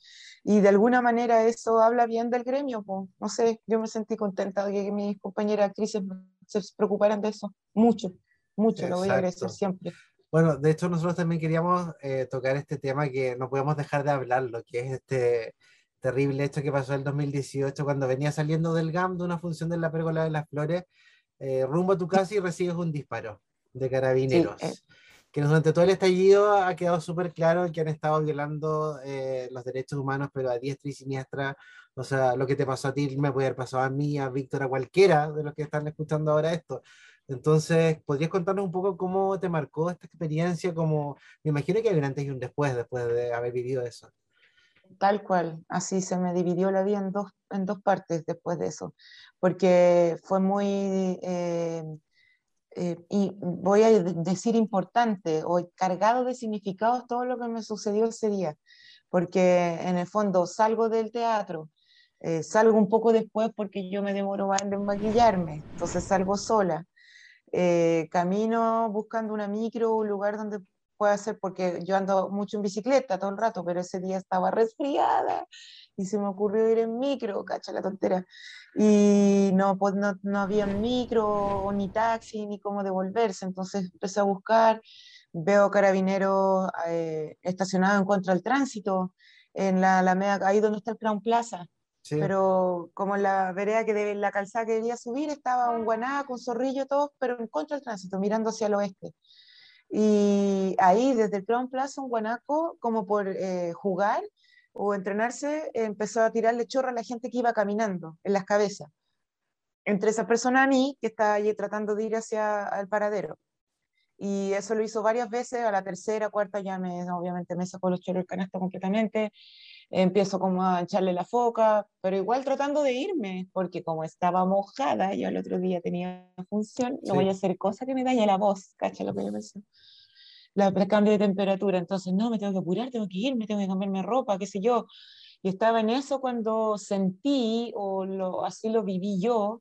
Y de alguna manera eso habla bien del gremio, pues. no sé, yo me sentí contenta de que mis compañeras actrices se preocuparan de eso, mucho, mucho, lo voy a agradecer siempre. Bueno, de hecho nosotros también queríamos eh, tocar este tema que no podemos dejar de hablarlo, que es este terrible hecho que pasó en el 2018 cuando venía saliendo del GAM de una función de la Pérgola de las Flores, eh, rumbo a tu casa y recibes un disparo de carabineros. Eh. Que durante todo el estallido ha quedado súper claro que han estado violando eh, los derechos humanos, pero a diestra y siniestra. O sea, lo que te pasó a ti me puede haber pasado a mí, a Víctor, a cualquiera de los que están escuchando ahora esto. Entonces, ¿podrías contarnos un poco cómo te marcó esta experiencia? Como, me imagino que hay un antes y un después, después de haber vivido eso tal cual, así se me dividió la vida en dos, en dos partes después de eso, porque fue muy, eh, eh, y voy a decir importante o cargado de significados todo lo que me sucedió ese día, porque en el fondo salgo del teatro, eh, salgo un poco después porque yo me demoro más en maquillarme, entonces salgo sola. Camino buscando una micro, un lugar donde puede hacer, porque yo ando mucho en bicicleta todo el rato, pero ese día estaba resfriada y se me ocurrió ir en micro, cacha la tontera. Y no, pues no, no había micro, ni taxi, ni cómo devolverse. Entonces empecé a buscar, veo carabineros eh, estacionados en contra del tránsito, en la Alameda, ahí donde está el Crown Plaza. Pero como la vereda que de la calzada que debía subir estaba un guanaco, un zorrillo, todos, pero en contra del tránsito, mirando hacia el oeste. Y ahí, desde el Crown Plaza, un guanaco, como por eh, jugar o entrenarse, empezó a tirarle chorro a la gente que iba caminando en las cabezas. Entre esa persona a mí, que estaba allí tratando de ir hacia el paradero. Y eso lo hizo varias veces, a la tercera, cuarta ya me, obviamente me sacó los chorros del canasto completamente empiezo como a echarle la foca, pero igual tratando de irme, porque como estaba mojada, yo el otro día tenía función, no voy a hacer cosa que me dañe la voz, cacha lo que yo pensé. La, el cambio de temperatura, entonces no, me tengo que apurar, tengo que irme, tengo que cambiarme ropa, qué sé yo. Y estaba en eso cuando sentí, o lo, así lo viví yo,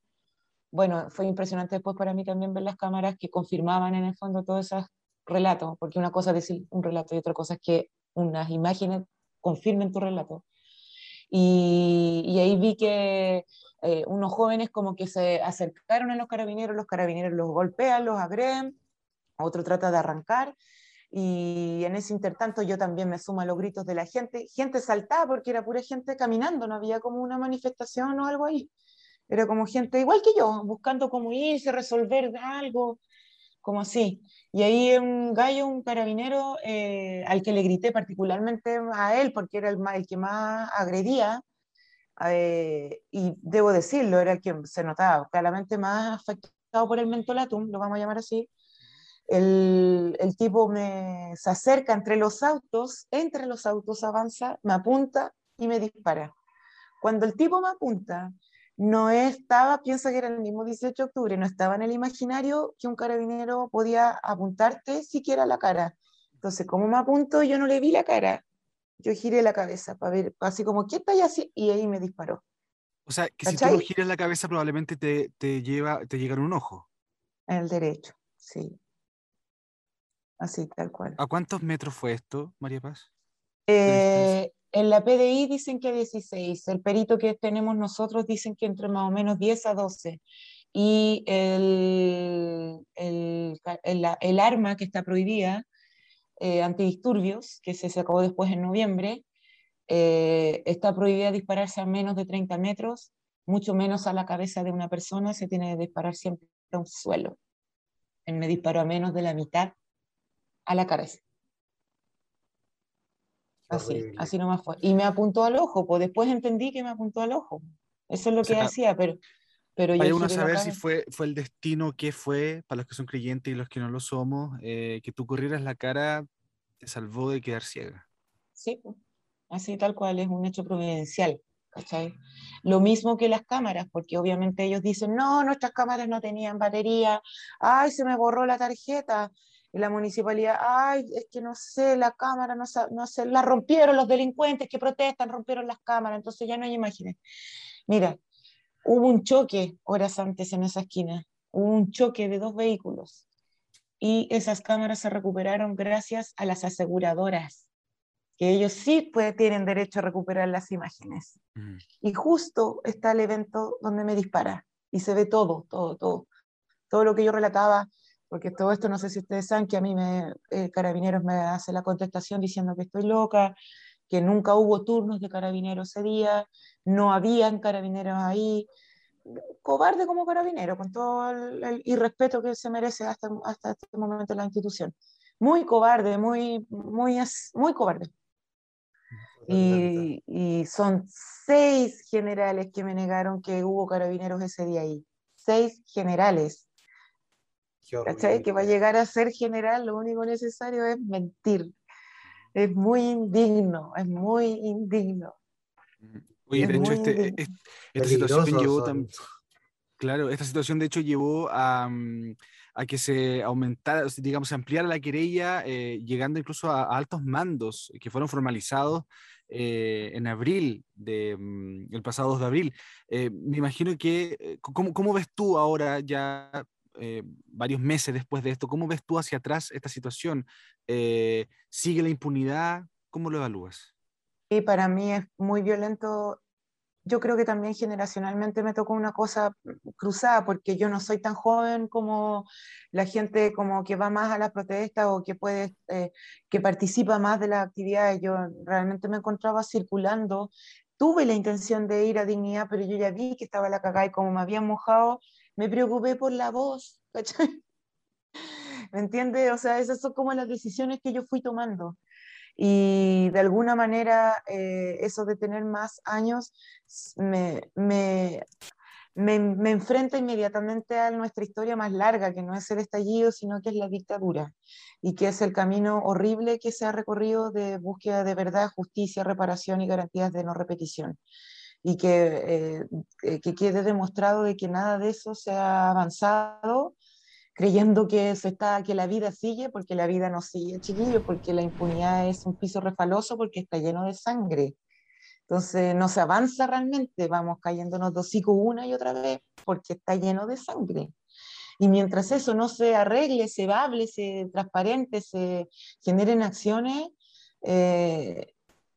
bueno, fue impresionante después para mí también ver las cámaras que confirmaban en el fondo todos esos relatos, porque una cosa es decir un relato y otra cosa es que unas imágenes confirmen tu relato. Y, ahí vi que eh, unos jóvenes como que se acercaron a los carabineros, los carabineros los golpean, los agreden, otro trata de arrancar. Y en ese intertanto yo también me sumo a los gritos de la gente. Gente saltaba porque era pura gente caminando, no había como una manifestación o algo ahí. Era como gente igual que yo, buscando cómo irse, resolver algo, como así. Y ahí un gallo, un carabinero, eh, al que le grité particularmente a él, porque era el, el que más agredía, eh, y debo decirlo, era el que se notaba claramente más afectado por el mentolatum, lo vamos a llamar así. El, el tipo me, se acerca entre los autos, entre los autos avanza, me apunta y me dispara. Cuando el tipo me apunta, no estaba, piensa que era el mismo 18 de octubre, no estaba en el imaginario que un carabinero podía apuntarte siquiera la cara. Entonces, como me apunto, yo no le vi la cara. Yo giré la cabeza para ver, así como, ¿qué está así? Y ahí me disparó. O sea, que si tú no giras la cabeza, probablemente te, te, lleva, te llega en un ojo. En el derecho, sí. Así, tal cual. ¿A cuántos metros fue esto, María Paz? Eh, en la PDI dicen que 16, el perito que tenemos nosotros dicen que entre más o menos 10 a 12. Y el, el, el, arma que está prohibida, eh, antidisturbios, que se sacó después en noviembre, eh, está prohibida dispararse a menos de 30 metros, mucho menos a la cabeza de una persona, se tiene que disparar siempre a un suelo. Él me disparó a menos de la mitad a la cabeza. Así, así nomás fue. Y me apuntó al ojo, pues después entendí que me apuntó al ojo. Eso es lo que hacía, pero, pero yo... uno saber si fue, fue el destino que fue, para los que son creyentes y los que no lo somos, eh, que tú corrieras la cara te salvó de quedar ciega. Sí, así tal cual, es un hecho providencial. ¿cachai? Lo mismo que las cámaras, porque obviamente ellos dicen, no, nuestras cámaras no tenían batería, ay, se me borró la tarjeta, y la municipalidad, ay, es que no sé, la cámara, no, no sé, la rompieron los delincuentes que protestan, rompieron las cámaras, entonces ya no hay imágenes. Mira, hubo un choque horas antes en esa esquina, hubo un choque de dos vehículos y esas cámaras se recuperaron gracias a las aseguradoras, que ellos sí pues, tienen derecho a recuperar las imágenes. Y justo está el evento donde me dispara y se ve todo, todo, todo. Todo lo que yo relataba, porque todo esto no sé si ustedes saben que a mí me, eh, Carabineros me hace la contestación diciendo que estoy loca, que nunca hubo turnos de carabineros ese día, no habían carabineros ahí, cobarde como carabinero, con todo el, irrespeto que se merece hasta, hasta este momento la institución. Muy cobarde, muy, muy, muy cobarde. Y, y, son seis generales que me negaron que hubo carabineros ese día ahí. Seis generales. Que va a llegar a ser general, lo único necesario es mentir. Es muy indigno, es muy indigno. Oye, de hecho, este, esta situación llevó también. Claro, esta situación de hecho llevó a, mm, a que se aumentara, digamos, se ampliara la querella, eh, llegando incluso a, altos mandos que fueron formalizados eh, en abril, de, mm, el pasado 2 de abril. Eh, me imagino que, ¿cómo, ¿cómo, ves tú ahora ya eh, varios meses después de esto, ¿cómo ves tú hacia atrás esta situación? Eh, ¿Sigue la impunidad? ¿Cómo lo evalúas? Y para mí es muy violento. Yo creo que también generacionalmente me tocó una cosa cruzada, porque yo no soy tan joven como la gente como que va más a la protesta o que puede, eh, que participa más de las actividades. Yo realmente me encontraba circulando tuve la intención de ir a Dignidad, pero yo ya vi que estaba la cagada y como me habían mojado, me preocupé por la voz, ¿Me entiendes? O sea, esas son como las decisiones que yo fui tomando. Y de alguna manera eh, eso de tener más años me, me, me, me, enfrenta inmediatamente a nuestra historia más larga, que no es el estallido, sino que es la dictadura, y que es el camino horrible que se ha recorrido de búsqueda de verdad, justicia, reparación y garantías de no repetición y que, eh, que quede demostrado de que nada de eso se ha avanzado creyendo que, eso está, que la vida sigue, porque la vida no sigue, chiquillos, porque la impunidad es un piso refaloso, porque está lleno de sangre. Entonces no se avanza realmente, vamos cayéndonos dos hocico una y otra vez, porque está lleno de sangre. Y mientras eso no se arregle, se hable, se transparente, se generen acciones, eh,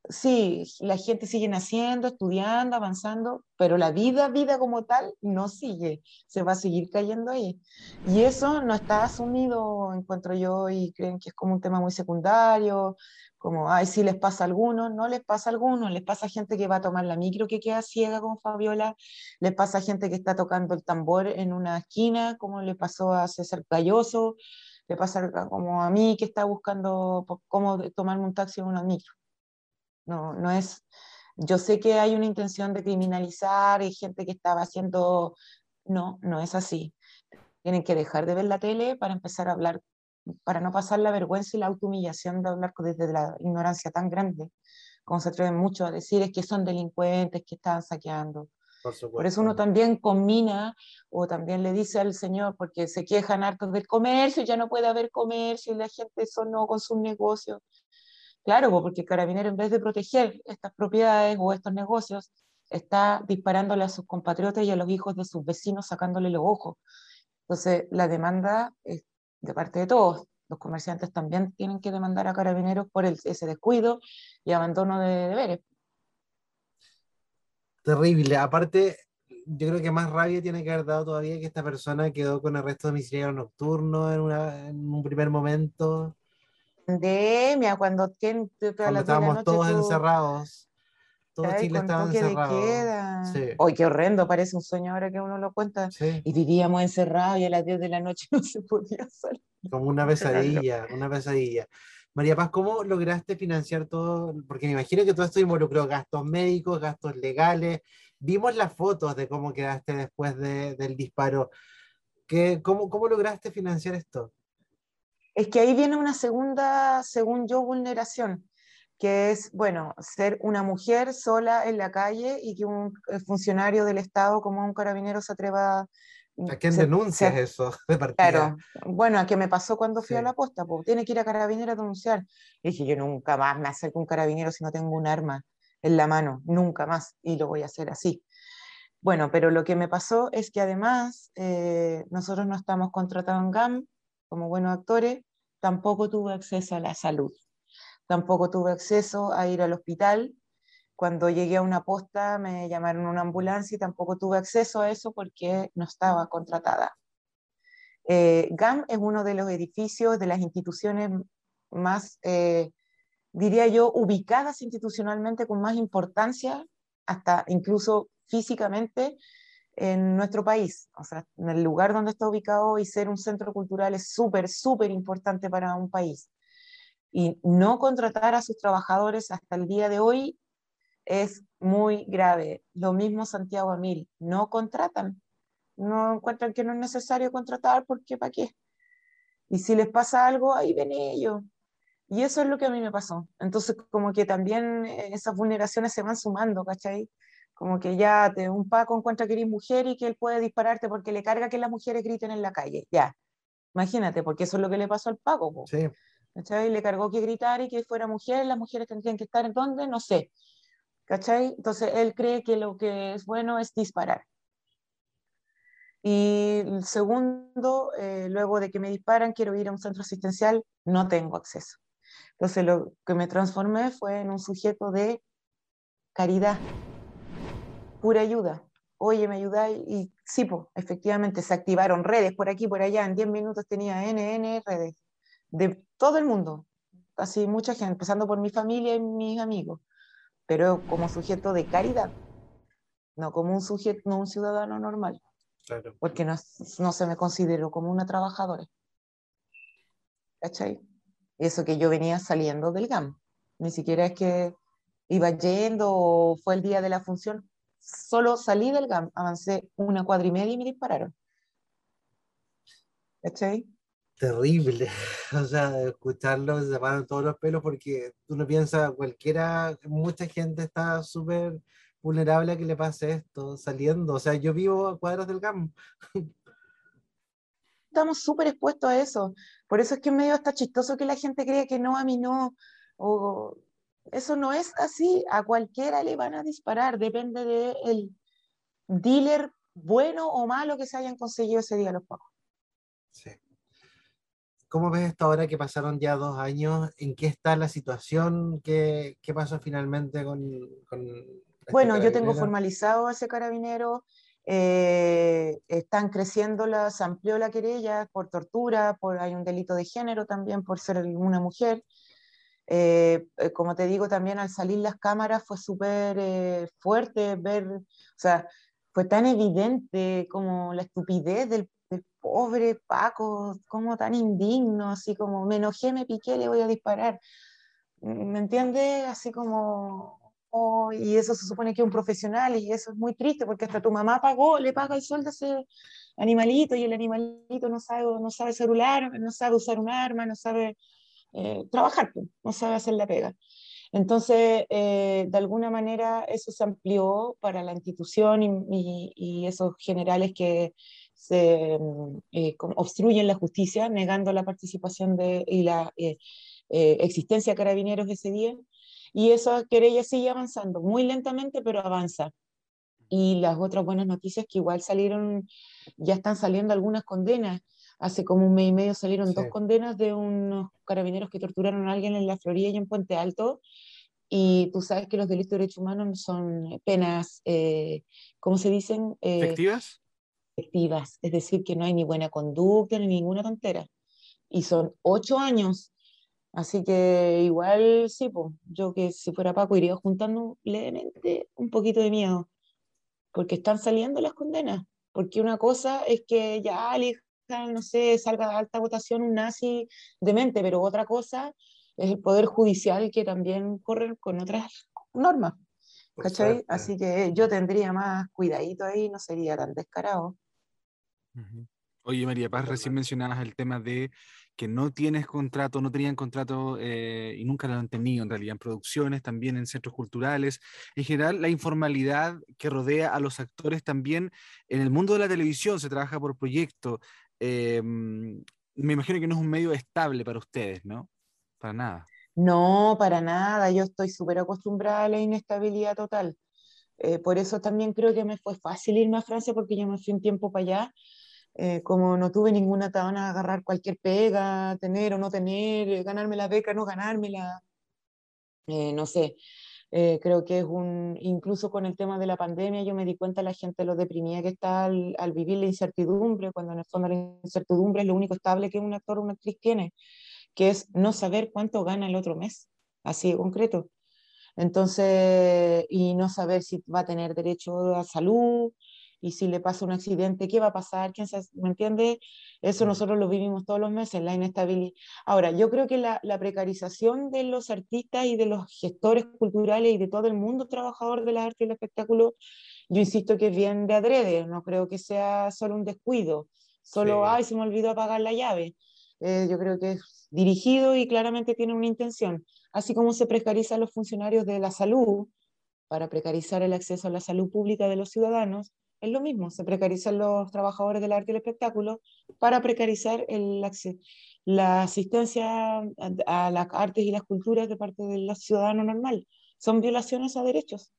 sí, la gente sigue naciendo, estudiando, avanzando, pero la vida, vida como tal, no sigue, se va a seguir cayendo ahí. Y eso no está asumido, encuentro yo, y creen que es como un tema muy secundario, como, ay, si les pasa a algunos, no les pasa a algunos, les pasa a gente que va a tomar la micro que queda ciega como Fabiola, les pasa a gente que está tocando el tambor en una esquina, como le pasó a César Calloso, le pasa como a mí que está buscando cómo tomarme un taxi o una micro. No, no es, yo sé que hay una intención de criminalizar y gente que estaba haciendo, no, no es así. Tienen que dejar de ver la tele para empezar a hablar, para no pasar la vergüenza y la autohumillación de hablar desde la ignorancia tan grande, como se atreven mucho a decir, es que son delincuentes, que están saqueando. Por, eso uno también combina o también le dice al señor, porque se quejan hartos del comercio, ya no puede haber comercio y la gente sonó con sus negocios. Claro, porque Carabinero en vez de proteger estas propiedades o estos negocios, está disparándole a sus compatriotas y a los hijos de sus vecinos, sacándole los ojos. Entonces, la demanda es de parte de todos. Los comerciantes también tienen que demandar a carabineros por ese descuido y abandono de deberes. Terrible. Aparte, yo creo que más rabia tiene que haber dado todavía que esta persona quedó con arresto domiciliario nocturno en, una, en un primer momento. Pandemia, cuando, cuando estábamos todos encerrados. Todo Chile estaba encerrado. Sí. qué horrendo, parece un sueño ahora que uno lo cuenta. Y vivíamos encerrados y a las 10 de la noche no se podía salir. Como una pesadilla, una pesadilla. María Paz, ¿cómo lograste financiar todo? Porque me imagino que todo esto involucró gastos médicos, gastos legales. Vimos las fotos de cómo quedaste después del disparo. ¿Qué, cómo, ¿Cómo lograste financiar esto? Es que ahí viene una segunda, según yo, vulneración, que es, bueno, ser una mujer sola en la calle y que un eh, funcionario del Estado como un carabinero se atreva ¿A quién denuncias eso de Claro, bueno, a qué me pasó cuando fui a la posta, pues tiene que ir a carabinero a denunciar. Y dije, yo nunca más me acerco a un carabinero si no tengo un arma en la mano, nunca más, y lo voy a hacer así. Bueno, pero lo que me pasó es que además eh, nosotros no estamos contratados en GAM como buenos actores, tampoco tuve acceso a la salud, tampoco tuve acceso a ir al hospital, cuando llegué a una posta me llamaron una ambulancia y tampoco tuve acceso a eso porque no estaba contratada. Eh, GAM es uno de los edificios de las instituciones más, eh, diría yo, ubicadas institucionalmente con más importancia, hasta incluso físicamente, en nuestro país. O sea, en el lugar donde está ubicado y ser un centro cultural es súper, súper importante para un país. Y no contratar a sus trabajadores hasta el día de hoy es muy grave. Lo mismo Santiago Amil, no contratan, no encuentran que no es necesario contratar porque ¿para qué? Y si les pasa algo, ahí ven ellos. Y eso es lo que a mí me pasó. Entonces, como que también esas vulneraciones se van sumando, ¿cachai? Como que ya te, un Paco encuentra que eres mujer y que él puede dispararte porque le carga que las mujeres griten en la calle. Ya, imagínate, porque eso es lo que le pasó al Paco. Sí. ¿cachai? Le cargó que gritar y que fuera mujer, las mujeres tendrían que estar en donde, no sé. ¿cachai? Entonces él cree que lo que es bueno es disparar. Y el segundo, eh, luego de que me disparan, quiero ir a un centro asistencial, no tengo acceso. Entonces lo que me transformé fue en un sujeto de caridad, pura ayuda. Oye, me ayudáis y sí, pues, efectivamente se activaron redes por aquí, por allá. En 10 minutos tenía NN redes de todo el mundo, casi mucha gente, empezando por mi familia y mis amigos pero como sujeto de caridad, no como un sujeto, no un ciudadano normal. Porque no, no, se me consideró como una trabajadora. ¿Cachai? Eso que yo venía saliendo del GAM. Ni siquiera es que iba yendo o fue el día de la función. Solo salí del GAM, avancé una cuadra y media y me dispararon. ¿Cachai? terrible. O sea, escucharlo se paran todos los pelos porque uno piensa, cualquiera, mucha gente está súper vulnerable a que le pase esto saliendo. O sea, yo vivo a cuadras del campo. Estamos súper expuestos a eso. Por eso es que medio está chistoso que la gente crea que no, a mí no. O, eso no es así. A cualquiera le van a disparar. Depende del dealer bueno o malo que se hayan conseguido ese día los pocos. Sí. ¿Cómo ves esto ahora que pasaron ya dos años? ¿En qué está la situación? ¿Qué, qué pasó finalmente con... con este bueno, yo tengo formalizado ese carabinero. Eh, están creciendo, las, se amplió la querella por tortura, por, hay un delito de género también por ser una mujer. Eh, eh, como te digo, también al salir las cámaras fue súper fuerte ver, o sea, fue tan evidente como la estupidez del pobre Paco, como tan indigno, así como me enojé, me piqué, le voy a disparar. ¿Me entiendes? Así como, oh, y eso se supone que es un profesional y eso es muy triste porque hasta tu mamá pagó, le paga el sueldo a ese animalito y el animalito no sabe, no sabe celular, no sabe usar un arma, no sabe eh, trabajar, no sabe hacer la pega. Entonces, eh, de alguna manera, eso se amplió para la institución y, esos generales que mm, eh, obstruyen la justicia, negando la participación de, y la existencia de carabineros ese día. Y esa querella sigue avanzando, muy lentamente, pero avanza. Y las otras buenas noticias que igual salieron, ya están saliendo algunas condenas. Hace como un mes y medio salieron dos condenas de unos carabineros que torturaron a alguien en la Florida y en Puente Alto. Y tú sabes que los delitos de derechos humanos son penas, eh, ¿cómo se dicen? Eh, ¿Efectivas? Efectivas. Es decir, que no hay ni buena conducta ni ninguna tontera. Y son ocho años. Así que igual sí, pues, yo que si fuera Paco iría juntando levemente un poquito de miedo porque están saliendo las condenas. Porque una cosa es que ya no sé, salga de alta votación un nazi demente, pero otra cosa es el Poder Judicial que también corre con otras normas. ¿Cachai? Así que yo tendría más cuidadito ahí, no sería tan descarado. Oye, María Paz, recién mencionabas el tema de que no tienes contrato, no tenían contrato eh, y nunca lo han tenido en realidad en producciones, también en centros culturales. En general, la informalidad que rodea a los actores también en el mundo de la televisión se trabaja por proyecto. Em, me imagino que no es un medio estable para ustedes, ¿no? Para nada. No, para nada. Yo estoy súper acostumbrada a la inestabilidad total. Eh, por eso también creo que me fue fácil irme a Francia porque yo me fui un tiempo para allá eh, como no tuve ninguna tabana agarrar cualquier pega, tener o no tener, eh, ganarme la beca, no ganármela, eh, no sé. Creo que es un, incluso con el tema de la pandemia, yo me di cuenta la gente lo deprimía que está al, vivir la incertidumbre, cuando en el fondo la incertidumbre es lo único estable que un actor o una actriz tiene, que es no saber cuánto gana el otro mes, así de concreto. Entonces, y no saber si va a tener derecho a salud, y si le pasa un accidente, ¿qué va a pasar? ¿Quién se, ¿Me entiende? Eso nosotros lo vivimos todos los meses, la inestabilidad. Ahora, yo creo que la, la, precarización de los artistas y de los gestores culturales y de todo el mundo trabajador de las artes y el espectáculo, yo insisto que es bien de adrede, no creo que sea solo un descuido, solo, ay, se me olvidó apagar la llave. Eh, yo creo que es dirigido y claramente tiene una intención. Así como se precarizan los funcionarios de la salud para precarizar el acceso a la salud pública de los ciudadanos, es lo mismo, se precarizan los trabajadores del arte y el espectáculo para precarizar el, la asistencia a, las artes y las culturas de parte del ciudadano normal. Son violaciones a derechos.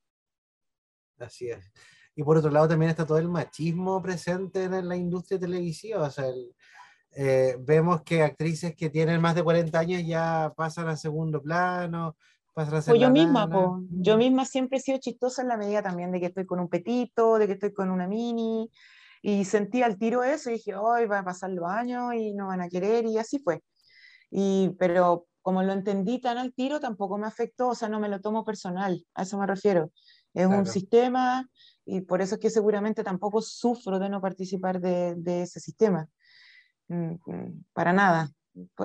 Así es. Y por otro lado también está todo el machismo presente en la industria televisiva. O sea, eh, vemos que actrices que tienen más de 40 años ya pasan a segundo plano, pues yo misma, yo misma siempre he sido chistosa en la medida también de que estoy con un petito, de que estoy con una mini, y sentí al tiro eso y dije, hoy va a pasar los años y no van a querer, y así fue. Y, pero como lo entendí tan al tiro, tampoco me afectó, o sea, no me lo tomo personal, a eso me refiero. Es un sistema y por eso es que seguramente tampoco sufro de no participar de, de ese sistema. Mm, mm, para nada.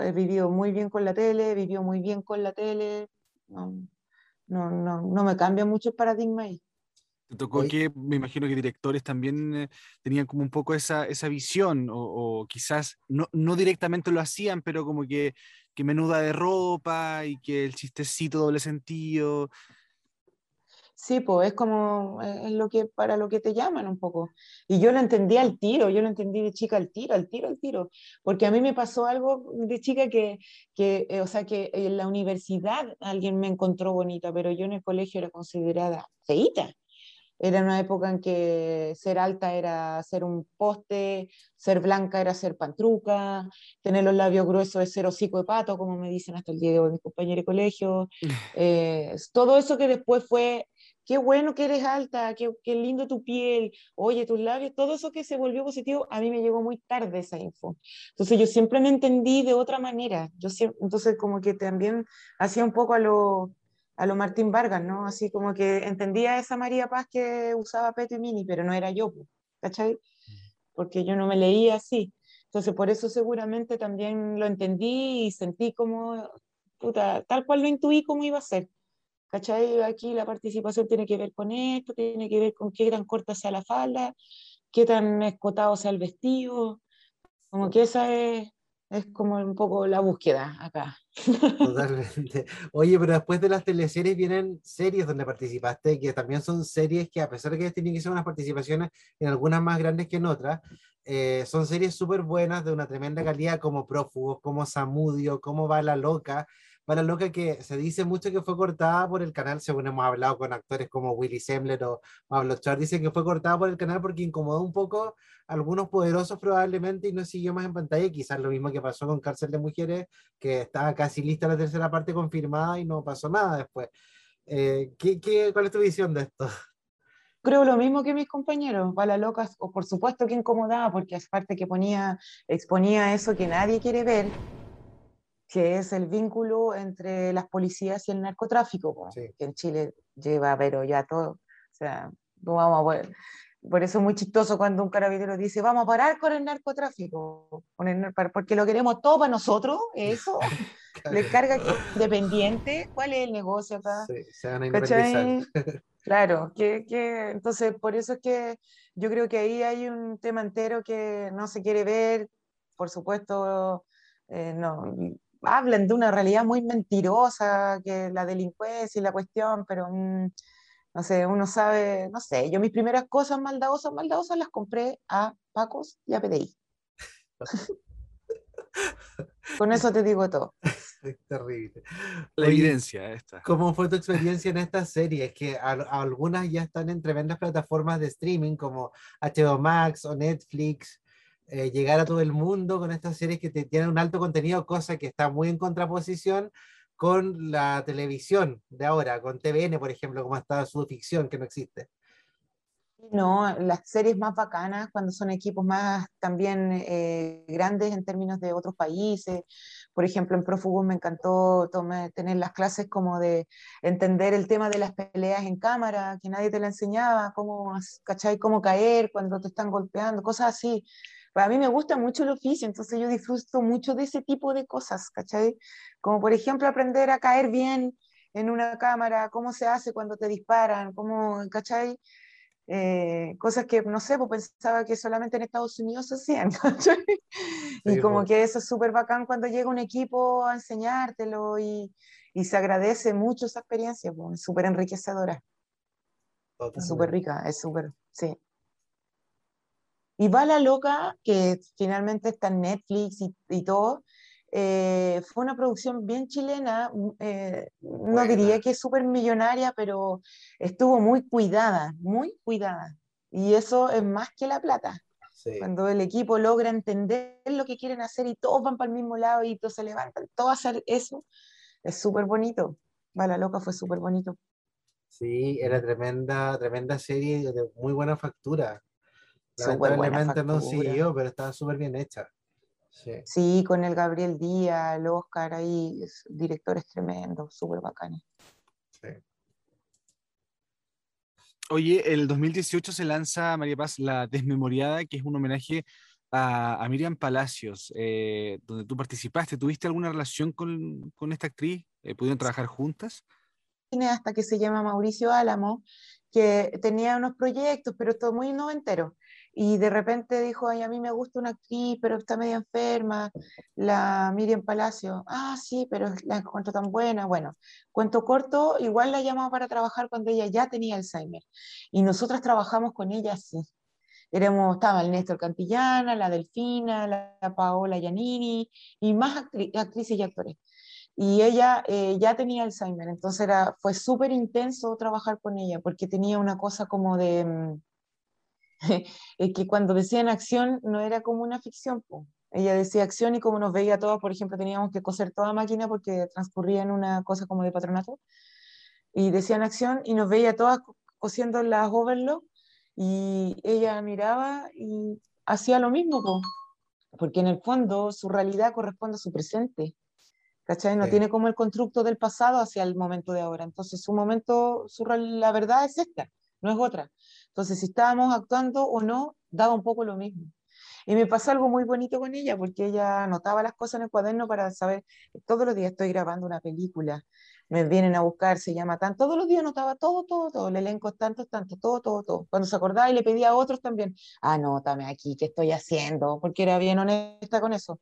He vivido muy bien con la tele, vivió muy bien con la tele, no, no, no, no me cambia mucho el paradigma ahí. Te tocó que, me imagino que directores también eh, tenían como un poco esa, esa visión, o, o quizás no, no, directamente lo hacían, pero como que, que menuda de ropa y que el chistecito doble sentido, Sí, pues es como eh, es lo que para lo que te llaman un poco. Y yo lo entendí al tiro, yo lo entendí de chica al tiro, al tiro, al tiro, porque a mí me pasó algo de chica que, que eh, o sea, que en la universidad alguien me encontró bonita, pero yo en el colegio era considerada feita. Era una época en que ser alta era ser un poste, ser blanca era ser pantruca, tener los labios gruesos es ser hocico de pato, como me dicen hasta el día de hoy mis compañeros de colegio. Eh, todo eso que después fue qué bueno que eres alta, qué, qué, lindo tu piel, oye, tus labios, todo eso que se volvió positivo, a mí me llegó muy tarde esa info. Entonces yo siempre me entendí de otra manera. Yo siempre, entonces como que también hacía un poco a lo, a lo Martín Vargas, ¿no? Así como que entendía esa María Paz que usaba peto y mini, pero no era yo, ¿cachai? Porque yo no me leía así. Entonces por eso seguramente también lo entendí y sentí como, puta, tal cual lo intuí como iba a ser. ¿Cachai? Aquí la participación tiene que ver con esto, tiene que ver con qué tan corta sea la falda, qué tan escotado sea el vestido, como que esa es, es como un poco la búsqueda acá. Totalmente. Oye, pero después de las teleseries vienen series donde participaste, que también son series que a pesar de que tienen que ser unas participaciones en algunas más grandes que en otras, eh, son series súper buenas, de una tremenda calidad, como Prófugos, como Samudio, como Va la Loca, para loca que se dice mucho que fue cortada por el canal, según hemos hablado con actores como Willy Sembler o Pablo Char, dicen que fue cortada por el canal porque incomodó un poco a algunos poderosos probablemente y no siguió más en pantalla, quizás lo mismo que pasó con Cárcel de Mujeres, que estaba casi lista la tercera parte confirmada y no pasó nada después. Eh, ¿qué, qué, cuál es tu visión de esto? creo lo mismo que mis compañeros, Bala Locas, o por supuesto que incomodaba, porque es parte que ponía, exponía eso que nadie quiere ver, que es el vínculo entre las policías y el narcotráfico, que en Chile lleva, pero ya todo, o sea, vamos a por eso es muy chistoso cuando un carabinero dice, vamos a parar con el narcotráfico, porque lo queremos todo para nosotros, eso, le carga dependiente, ¿cuál es el negocio acá? Sí, se van a Claro, que, que, entonces por eso es que yo creo que ahí hay un tema entero que no se quiere ver, por supuesto, eh, no, hablan de una realidad muy mentirosa, que la delincuencia y la cuestión, pero mm, no sé, uno sabe, no sé, yo mis primeras cosas maldadosas, maldadosas las compré a Pacos y a PDI. Con eso te digo todo. Es terrible. La evidencia esta. ¿Cómo fue tu experiencia en esta serie? Es que algunas ya están en tremendas plataformas de streaming como HBO Max o Netflix. Eh, llegar a todo el mundo con estas series que tienen un alto contenido, cosa que está muy en contraposición con la televisión de ahora, con TVN, por ejemplo, como está su ficción, que no existe. No, las series más bacanas cuando son equipos más también eh, grandes en términos de otros países. Por ejemplo, en Prófugos me encantó tener las clases como de entender el tema de las peleas en cámara, que nadie te la enseñaba, cómo, ¿cachai? cómo caer cuando te están golpeando, cosas así. Para mí me gusta mucho el oficio, entonces yo disfruto mucho de ese tipo de cosas, ¿cachai? Como por ejemplo aprender a caer bien en una cámara, cómo se hace cuando te disparan, cómo, ¿cachai? Eh, cosas que, no sé, pues pensaba que solamente en Estados Unidos se hacían, ¿cachai? y como que eso es súper bacán cuando llega un equipo a enseñártelo y, y se agradece mucho esa experiencia, pues, es súper enriquecedora. Súper rica, es súper, sí. Y Bala Loca, que finalmente está en Netflix y, todo, eh, fue una producción bien chilena, mm, eh, no diría que es súper millonaria, pero estuvo muy cuidada, muy cuidada. Y eso es más que la plata. Cuando el equipo logra entender lo que quieren hacer y todos van para el mismo lado y todos se levantan, todos a hacer eso, es súper bonito. Bala Loca fue súper bonito. Sí, era tremenda, tremenda serie de muy buena factura. Lamentablemente no siguió, pero estaba súper bien hecha. Sí. con el Gabriel Díaz, el Oscar ahí, directores tremendos, súper bacanes. Sí. Oye, el 2018 se lanza, María Paz, La Desmemoriada, que es un homenaje a, Miriam Palacios, eh, donde tú participaste. ¿Tuviste alguna relación con, con esta actriz? Eh, ¿Pudieron trabajar juntas? Hasta que se llama Mauricio Álamo, que tenía unos proyectos, pero todo muy noventero y de repente dijo, ay, a mí me gusta una actriz, pero está medio enferma, la Miriam Palacio, ah, sí, pero la encuentro tan buena, bueno, cuento corto, igual la llamaba para trabajar cuando ella ya tenía Alzheimer, y nosotras trabajamos con ella así, Éramos, estaba el Néstor Cantillana, la Delfina, la, Paola Giannini, y más actrices y actores. Y ella eh, ya tenía Alzheimer, entonces era, fue súper intenso trabajar con ella, porque tenía una cosa como de mm, es que cuando decían acción no era como una ficción. Ella decía acción y como nos veía todos, por ejemplo, teníamos que coser toda máquina porque transcurría en una cosa como de patronato. Y decían acción y nos veía todas cosiendo las overlock y ella miraba y hacía lo mismo, porque en el fondo su realidad corresponde a su presente. ¿Cachai? No tiene como el constructo del pasado hacia el momento de ahora. Entonces su momento, su, la verdad es esta, no es otra. Entonces, si estábamos actuando o no, daba un poco lo mismo. Y me pasó algo muy bonito con ella, porque ella anotaba las cosas en el cuaderno para saber, todos los días estoy grabando una película, me vienen a buscar, se llama tan, todos los días anotaba todo, todo, todo, el elenco tanto, tanto, todo, todo, todo. Cuando se acordaba y le pedía a otros también, anótame aquí, ¿qué estoy haciendo? Porque era bien honesta con eso.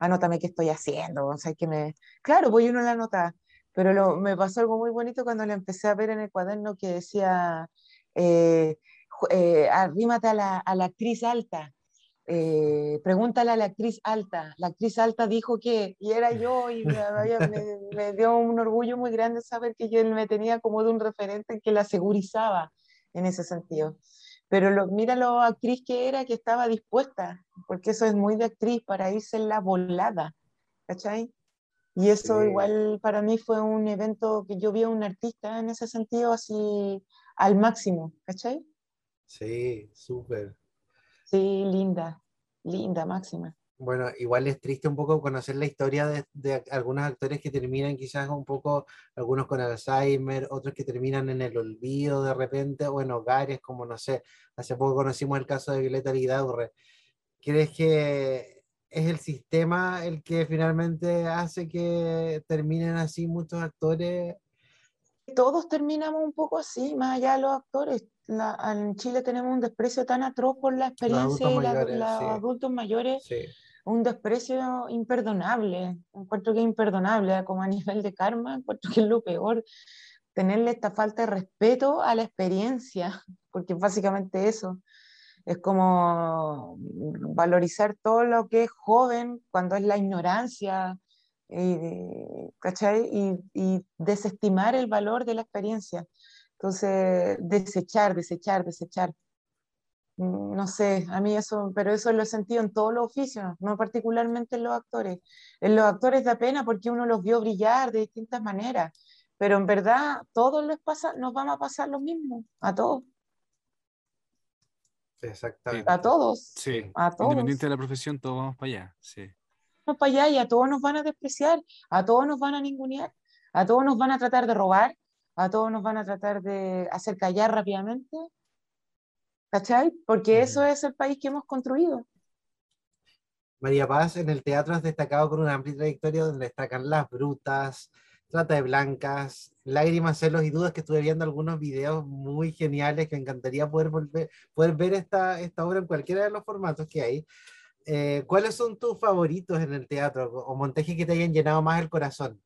anótame qué estoy haciendo, o sea, que me, claro, voy uno la nota, pero lo, me pasó algo muy bonito cuando le empecé a ver en el cuaderno que decía, eh, eh, arrímate a la, a la actriz alta, eh, pregúntale a la actriz alta. La actriz alta dijo que, y era yo, y me, dio un orgullo muy grande saber que yo me tenía como de un referente que la segurizaba en ese sentido. Pero lo, mira lo actriz que era, que estaba dispuesta, porque eso es muy de actriz para irse en la volada, ¿cachai? Y eso igual para mí fue un evento que yo vi a un artista en ese sentido así al máximo, ¿cachai? Sí, súper. Sí, linda, linda, máxima. Bueno, igual es triste un poco conocer la historia de, de, algunos actores que terminan quizás un poco, algunos con Alzheimer, otros que terminan en el olvido de repente, o en hogares, como no sé, hace poco conocimos el caso de Violeta Lidaurre. ¿Crees que es el sistema el que finalmente hace que terminen así muchos actores? Todos terminamos un poco así, más allá de los actores en Chile tenemos un desprecio tan atroz por la experiencia de los adultos mayores, un desprecio imperdonable, encuentro que es imperdonable, como a nivel de karma, encuentro que es lo peor, tenerle esta falta de respeto a la experiencia, porque básicamente eso, es como valorizar todo lo que es joven cuando es la ignorancia, y, y, y desestimar el valor de la experiencia. Entonces, desechar, desechar, desechar. Mm, no sé, a mí eso, pero eso lo he sentido en todos los oficios, no particularmente en los actores. En los actores da pena porque uno los vio brillar de distintas maneras, pero en verdad todos les pasa, nos vamos a pasar lo mismo, a todos. Exactamente. A todos. Sí. A todos. Independiente de la profesión, todos vamos para allá. Sí. Vamos para allá y a todos nos van a despreciar, a todos nos van a ningunear, a todos nos van a tratar de robar, a todos nos van a tratar de hacer callar rápidamente, ¿cachai? Porque eso es el país que hemos construido. María Paz en el teatro has destacado con una amplia trayectoria donde destacan Las Brutas, Trata de Blancas, Lágrimas, Celos y Dudas, que estuve viendo algunos videos muy geniales que me encantaría poder, volver, poder ver esta, esta obra en cualquiera de los formatos que hay. Eh, ¿Cuáles son tus favoritos en el teatro o montajes que te hayan llenado más el corazón?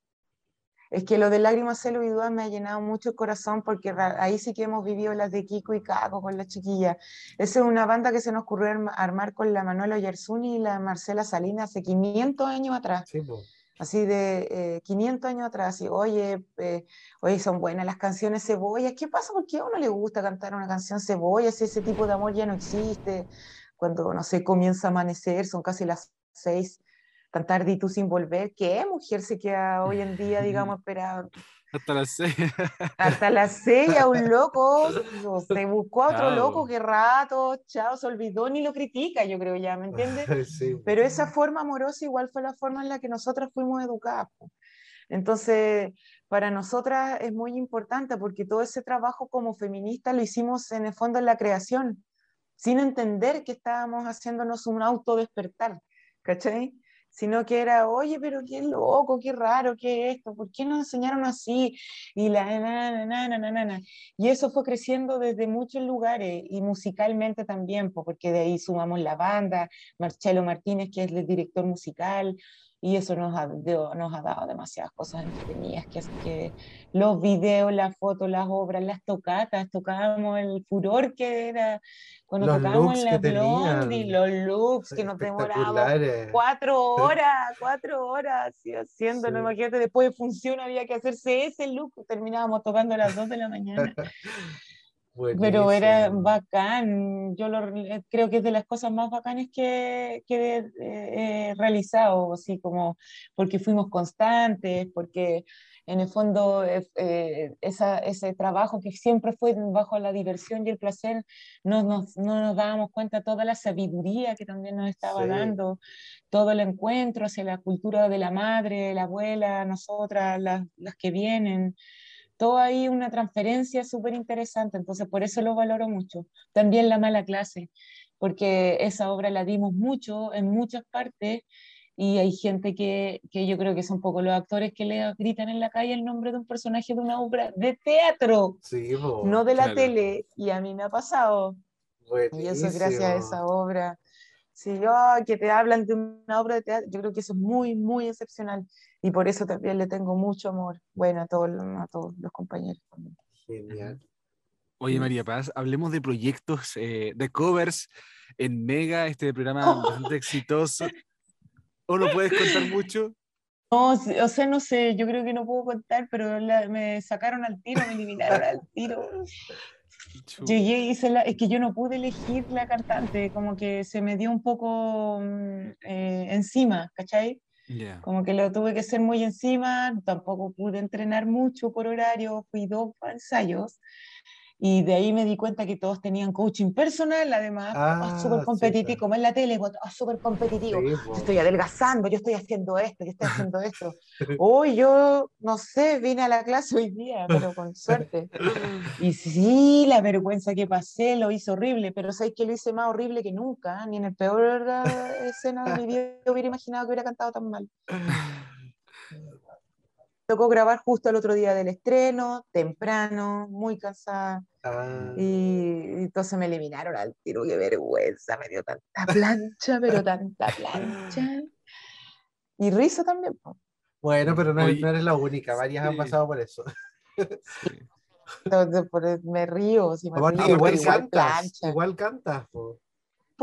Es que lo de Lágrimas, Celo y Dudas me ha llenado mucho el corazón porque ahí sí que hemos vivido las de Kiko y Caco con la chiquilla. Esa es una banda que se nos ocurrió armar con la Manuela Oyarzuni y la Marcela Salinas hace 500 años atrás. Así de 500 eh, años atrás, y oye, eh, oye, son buenas las canciones Cebolla. ¿Qué pasa? ¿Por qué a uno le gusta cantar una canción Cebolla si ese tipo de amor ya no existe? Cuando, no sé, comienza a amanecer, son casi las seis cantar Di tú sin volver, ¿qué mujer se queda hoy en día, digamos, esperando? Hasta las seis. Hasta las seis, a un loco, se buscó a otro loco, qué rato, chao, se olvidó, ni lo critica, yo creo ya, ¿me entiendes? Pero esa forma amorosa igual fue la forma en la que nosotras fuimos educadas. Entonces, para nosotras es muy importante porque todo ese trabajo como feminista lo hicimos en el fondo en la creación, sin entender que estábamos haciéndonos un autodespertar, ¿cachai? Sino que era, oye, pero qué loco, qué raro, qué esto, ¿por qué nos enseñaron así? Y la na, na, na, na, na, Y eso fue creciendo desde muchos lugares y musicalmente también, porque de ahí sumamos la banda, Marcelo Martínez, que es el director musical, y eso nos ha, nos ha dado demasiadas cosas entretenidas, que, que los videos, las fotos, las obras, las tocatas, tocábamos el furor que era cuando tocábamos en la Blondie, los looks que nos demorábamos cuatro horas, cuatro horas así, haciendo, no imagínate, después de función había que hacerse ese look, terminábamos tocando a las dos de la mañana. Pero era bacán, yo lo, eh, creo que es de las cosas más bacanas que, que eh, he realizado, así como porque fuimos constantes, porque en el fondo eh, esa, ese trabajo que siempre fue bajo la diversión y el placer, no nos, no nos dábamos cuenta toda la sabiduría que también nos estaba dando, todo el encuentro hacia la cultura de la madre, la abuela, nosotras, las, las que vienen todo ahí una transferencia súper interesante, entonces por eso lo valoro mucho. También la mala clase, porque esa obra la dimos mucho en muchas partes y hay gente que, que yo creo que son poco los actores que le gritan en la calle el nombre de un personaje de una obra de teatro, no de la tele, y a mí me ha pasado. Y eso es gracias a esa obra. Si yo que te hablan de una obra de teatro, yo creo que eso es muy, muy excepcional. Y por eso también le tengo mucho amor, bueno, a todos, a todos los compañeros. Genial. Oye, María Paz, hablemos de proyectos, eh, de covers en Mega, este programa bastante exitoso. ¿O no puedes contar mucho? No, o sea, no sé, yo creo que no puedo contar, pero me sacaron al tiro, me eliminaron al tiro. Llegué y hice la, es que yo no pude elegir la cantante, como que se me dio un poco mm, eh, encima, ¿cachai? Como que lo tuve que hacer muy encima, tampoco pude entrenar mucho por horario, fui dos ensayos y de ahí me di cuenta que todos tenían coaching personal, además, ah, súper competitivo, como en la tele, oh, súper competitivo. yo estoy adelgazando, yo estoy haciendo esto, yo estoy haciendo esto. Hoy yo, no sé, vine a la clase hoy día, pero con suerte. Y sí, la vergüenza que pasé lo hice horrible, pero sabéis que lo hice más horrible que nunca, ni en el peor eh, escena de mi vida hubiera imaginado que hubiera cantado tan mal tocó grabar justo el otro día del estreno, temprano, muy cansada. Ah. Y, entonces me eliminaron al tiro, qué vergüenza, me dio tanta plancha, pero tanta plancha. Y risa también. Bueno, pero no, eres la única, varias han pasado por eso. Entonces, me río, si me río, igual, cantas, igual cantas,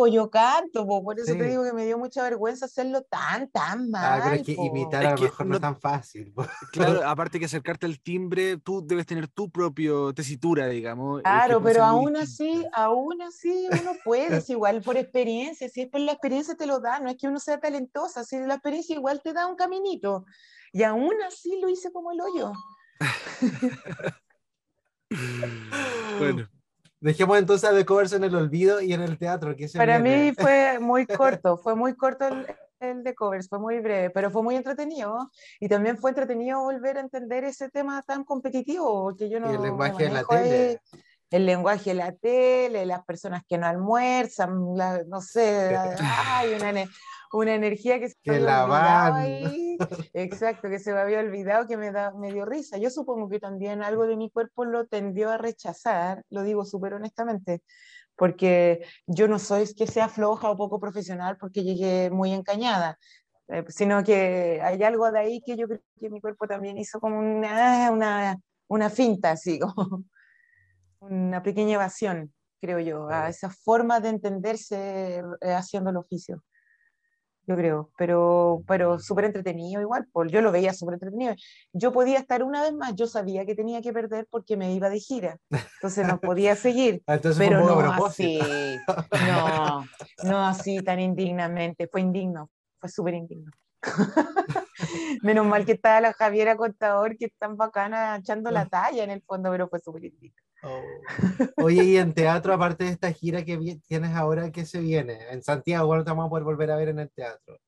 yo canto, por eso te digo que me dio mucha vergüenza hacerlo tan, tan mal. Ah, pero es que imitar a lo mejor no, es tan fácil. Claro, aparte que acercarte al timbre, tú debes tener tu propio tesitura, digamos. Claro, pero aún así, aún así uno puede, es igual por experiencia, si es por la experiencia te lo da, no es que uno sea talentosa, si la experiencia igual te da un caminito. Y aún así lo hice como el hoyo. bueno, Dejemos entonces de covers en el olvido y en el teatro. Que Para mí fue muy corto, fue muy corto el, de covers, fue muy breve, pero fue muy entretenido. Y también fue entretenido volver a entender ese tema tan competitivo, que yo no... Y el lenguaje de la tele. el lenguaje de la tele, las personas que no almuerzan, no sé, hay una, una energía que se que la van. Ahí. Exacto, que se me había olvidado que me, da, me dio risa. Yo supongo que también algo de mi cuerpo lo tendió a rechazar, lo digo súper honestamente, porque yo no soy que sea floja o poco profesional porque llegué muy encañada, eh, sino que hay algo de ahí que yo creo que mi cuerpo también hizo como una, una, una finta, así, como una pequeña evasión, creo yo, a esa forma de entenderse eh, haciendo el oficio yo creo, pero, pero súper entretenido igual, pues yo lo veía súper entretenido. Yo podía estar una vez más, yo sabía que tenía que perder porque me iba de gira, entonces no podía seguir, ah, pero no así, no, no así tan indignamente, fue indigno, fue súper indigno. Menos mal que estaba la Javiera Contador, que es tan bacana echando la talla en el fondo, pero fue súper indigno. Oh. Oye, y en teatro, aparte de esta gira que tienes ahora, ¿qué se viene? En Santiago, no te vamos a poder volver a ver en el teatro?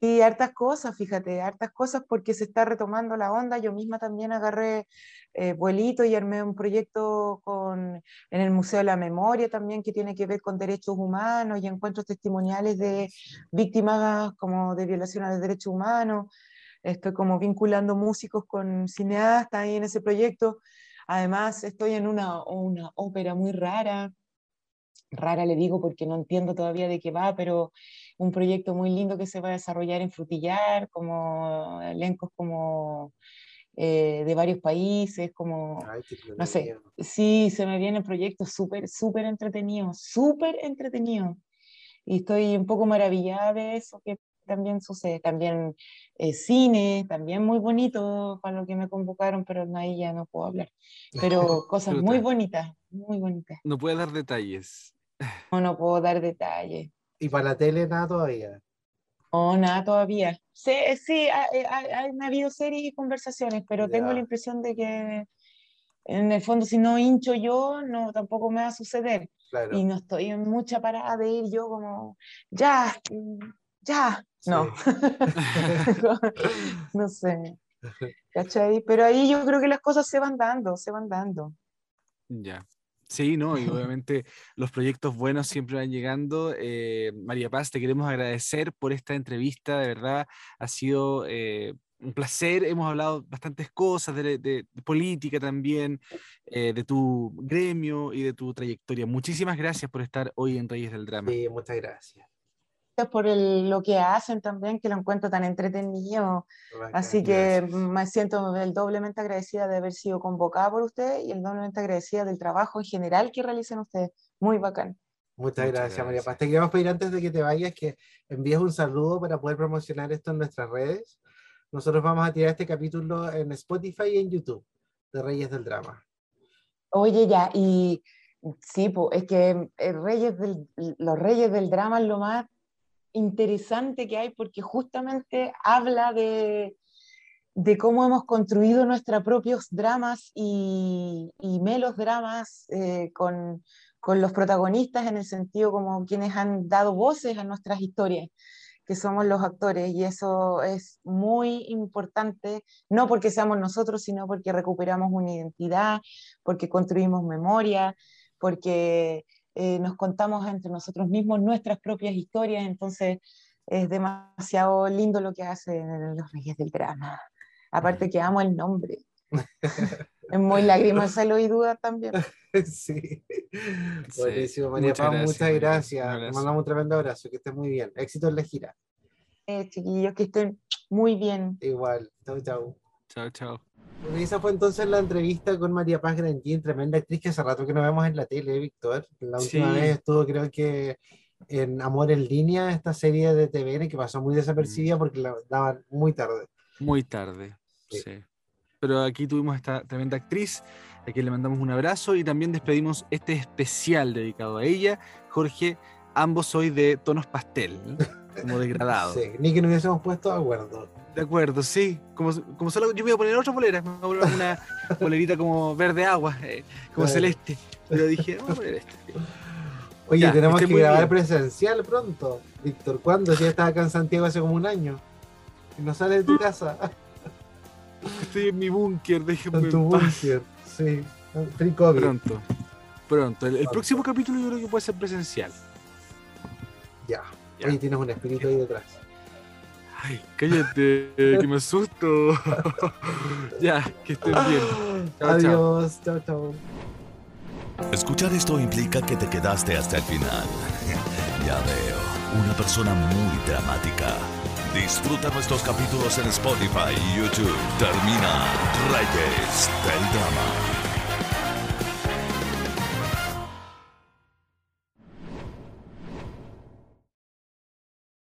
Sí, hartas cosas, fíjate, hartas cosas porque se está retomando la onda. Yo misma también agarré eh, vuelito y armé un proyecto con, en el Museo de la Memoria también que tiene que ver con derechos humanos y encuentros testimoniales de víctimas como de violaciones de derechos humanos. Estoy como vinculando músicos con cineastas ahí en ese proyecto. Además, estoy en una, una ópera muy rara, rara le digo porque no entiendo todavía de qué va, pero un proyecto muy lindo que se va a desarrollar en Frutillar, como elencos como eh, de varios países, como, no sé, sí, se me vienen proyectos súper, súper entretenidos, súper entretenidos. Y estoy un poco maravillada de eso que también sucede. También eh, cine, también muy bonito para lo que me convocaron, pero ahí ya no puedo hablar. Pero cosas muy bonitas, muy bonitas. No puede dar detalles. No, no puedo dar detalles. ¿Y para la tele nada todavía? No, nada todavía. Sí, sí ha, habido series y conversaciones, pero tengo la impresión de que en el fondo si no hincho yo, no tampoco me va a suceder. Y no estoy en mucha parada de ir yo como, ya, ya, no. no sé. ¿Cachai? Pero ahí yo creo que las cosas se van dando, se van dando. Ya. Sí, no, y obviamente los proyectos buenos siempre van llegando. Eh, María Paz, te queremos agradecer por esta entrevista, de verdad, ha sido eh, un placer, hemos hablado bastantes cosas de, política también, eh, de tu gremio y de tu trayectoria. Muchísimas gracias por estar hoy en Reyes del Drama. Sí, muchas gracias. Por el, lo que hacen también, que lo encuentro tan entretenido. Así que me siento el doblemente agradecida de haber sido convocada por ustedes y el doblemente agradecida del trabajo en general que realizan ustedes. Muy bacán. Muchas, gracias, María Paz. Te queremos pedir antes de que te vayas que envíes un saludo para poder promocionar esto en nuestras redes. Nosotros vamos a tirar este capítulo en Spotify y en YouTube de Reyes del Drama. Oye, ya, y sí, pues, es que eh, Reyes del, los Reyes del Drama es lo más interesante que hay porque justamente habla de, de cómo hemos construido nuestros propios dramas y, y melodramas eh, con con los protagonistas en el sentido como quienes han dado voces a nuestras historias, que somos los actores, y eso es muy importante, no porque seamos nosotros, sino porque recuperamos una identidad, porque construimos memoria, porque eh, nos contamos entre nosotros mismos nuestras propias historias, entonces es demasiado lindo lo que hacen los Reyes del Drama. Aparte que amo el nombre. es muy lagrimosa y duda también. sí. Buenísimo, María muchas Paz, muchas gracias. mandamos un tremendo abrazo, que estés muy bien. Éxito en la gira. Eh, chiquillos, que estén muy bien. Igual. Chau, chau. Chao, chao. Bueno, esa fue entonces la entrevista con María Paz Grantín, tremenda actriz que hace rato que no vemos en la tele, Víctor. La última vez estuvo, creo que en Amor en Línea, esta serie de TVN que pasó muy desapercibida mm. porque la daban muy tarde. Muy tarde, sí pero aquí tuvimos esta tremenda actriz, a quien le mandamos un abrazo y también despedimos este especial dedicado a ella. Jorge, ambos hoy de tonos pastel, como degradado. Sí, ni que nos hubiésemos puesto de acuerdo. De acuerdo, sí. Como, como solo yo me iba a poner otra polera, me voy a poner una polerita como verde agua, eh, como celeste. Pero dije, vamos a poner esta. Oye, tenemos que grabar presencial pronto. Víctor, ¿cuándo? Si ya estás acá en Santiago hace como un año. Y no sales de tu casa. Estoy en mi búnker, déjenme en tu búnker, sí. Pronto, pronto. El, próximo capítulo yo creo que puede ser presencial. Ya. Ahí tienes un espíritu ahí detrás. Ay, cállate, que me asusto. ya, que estén bien. Adiós, chao, chao. Escuchar esto implica que te quedaste hasta el final. ya veo, una persona muy dramática. Disfruta nuestros capítulos en Spotify y YouTube. Termina Reyes del Drama.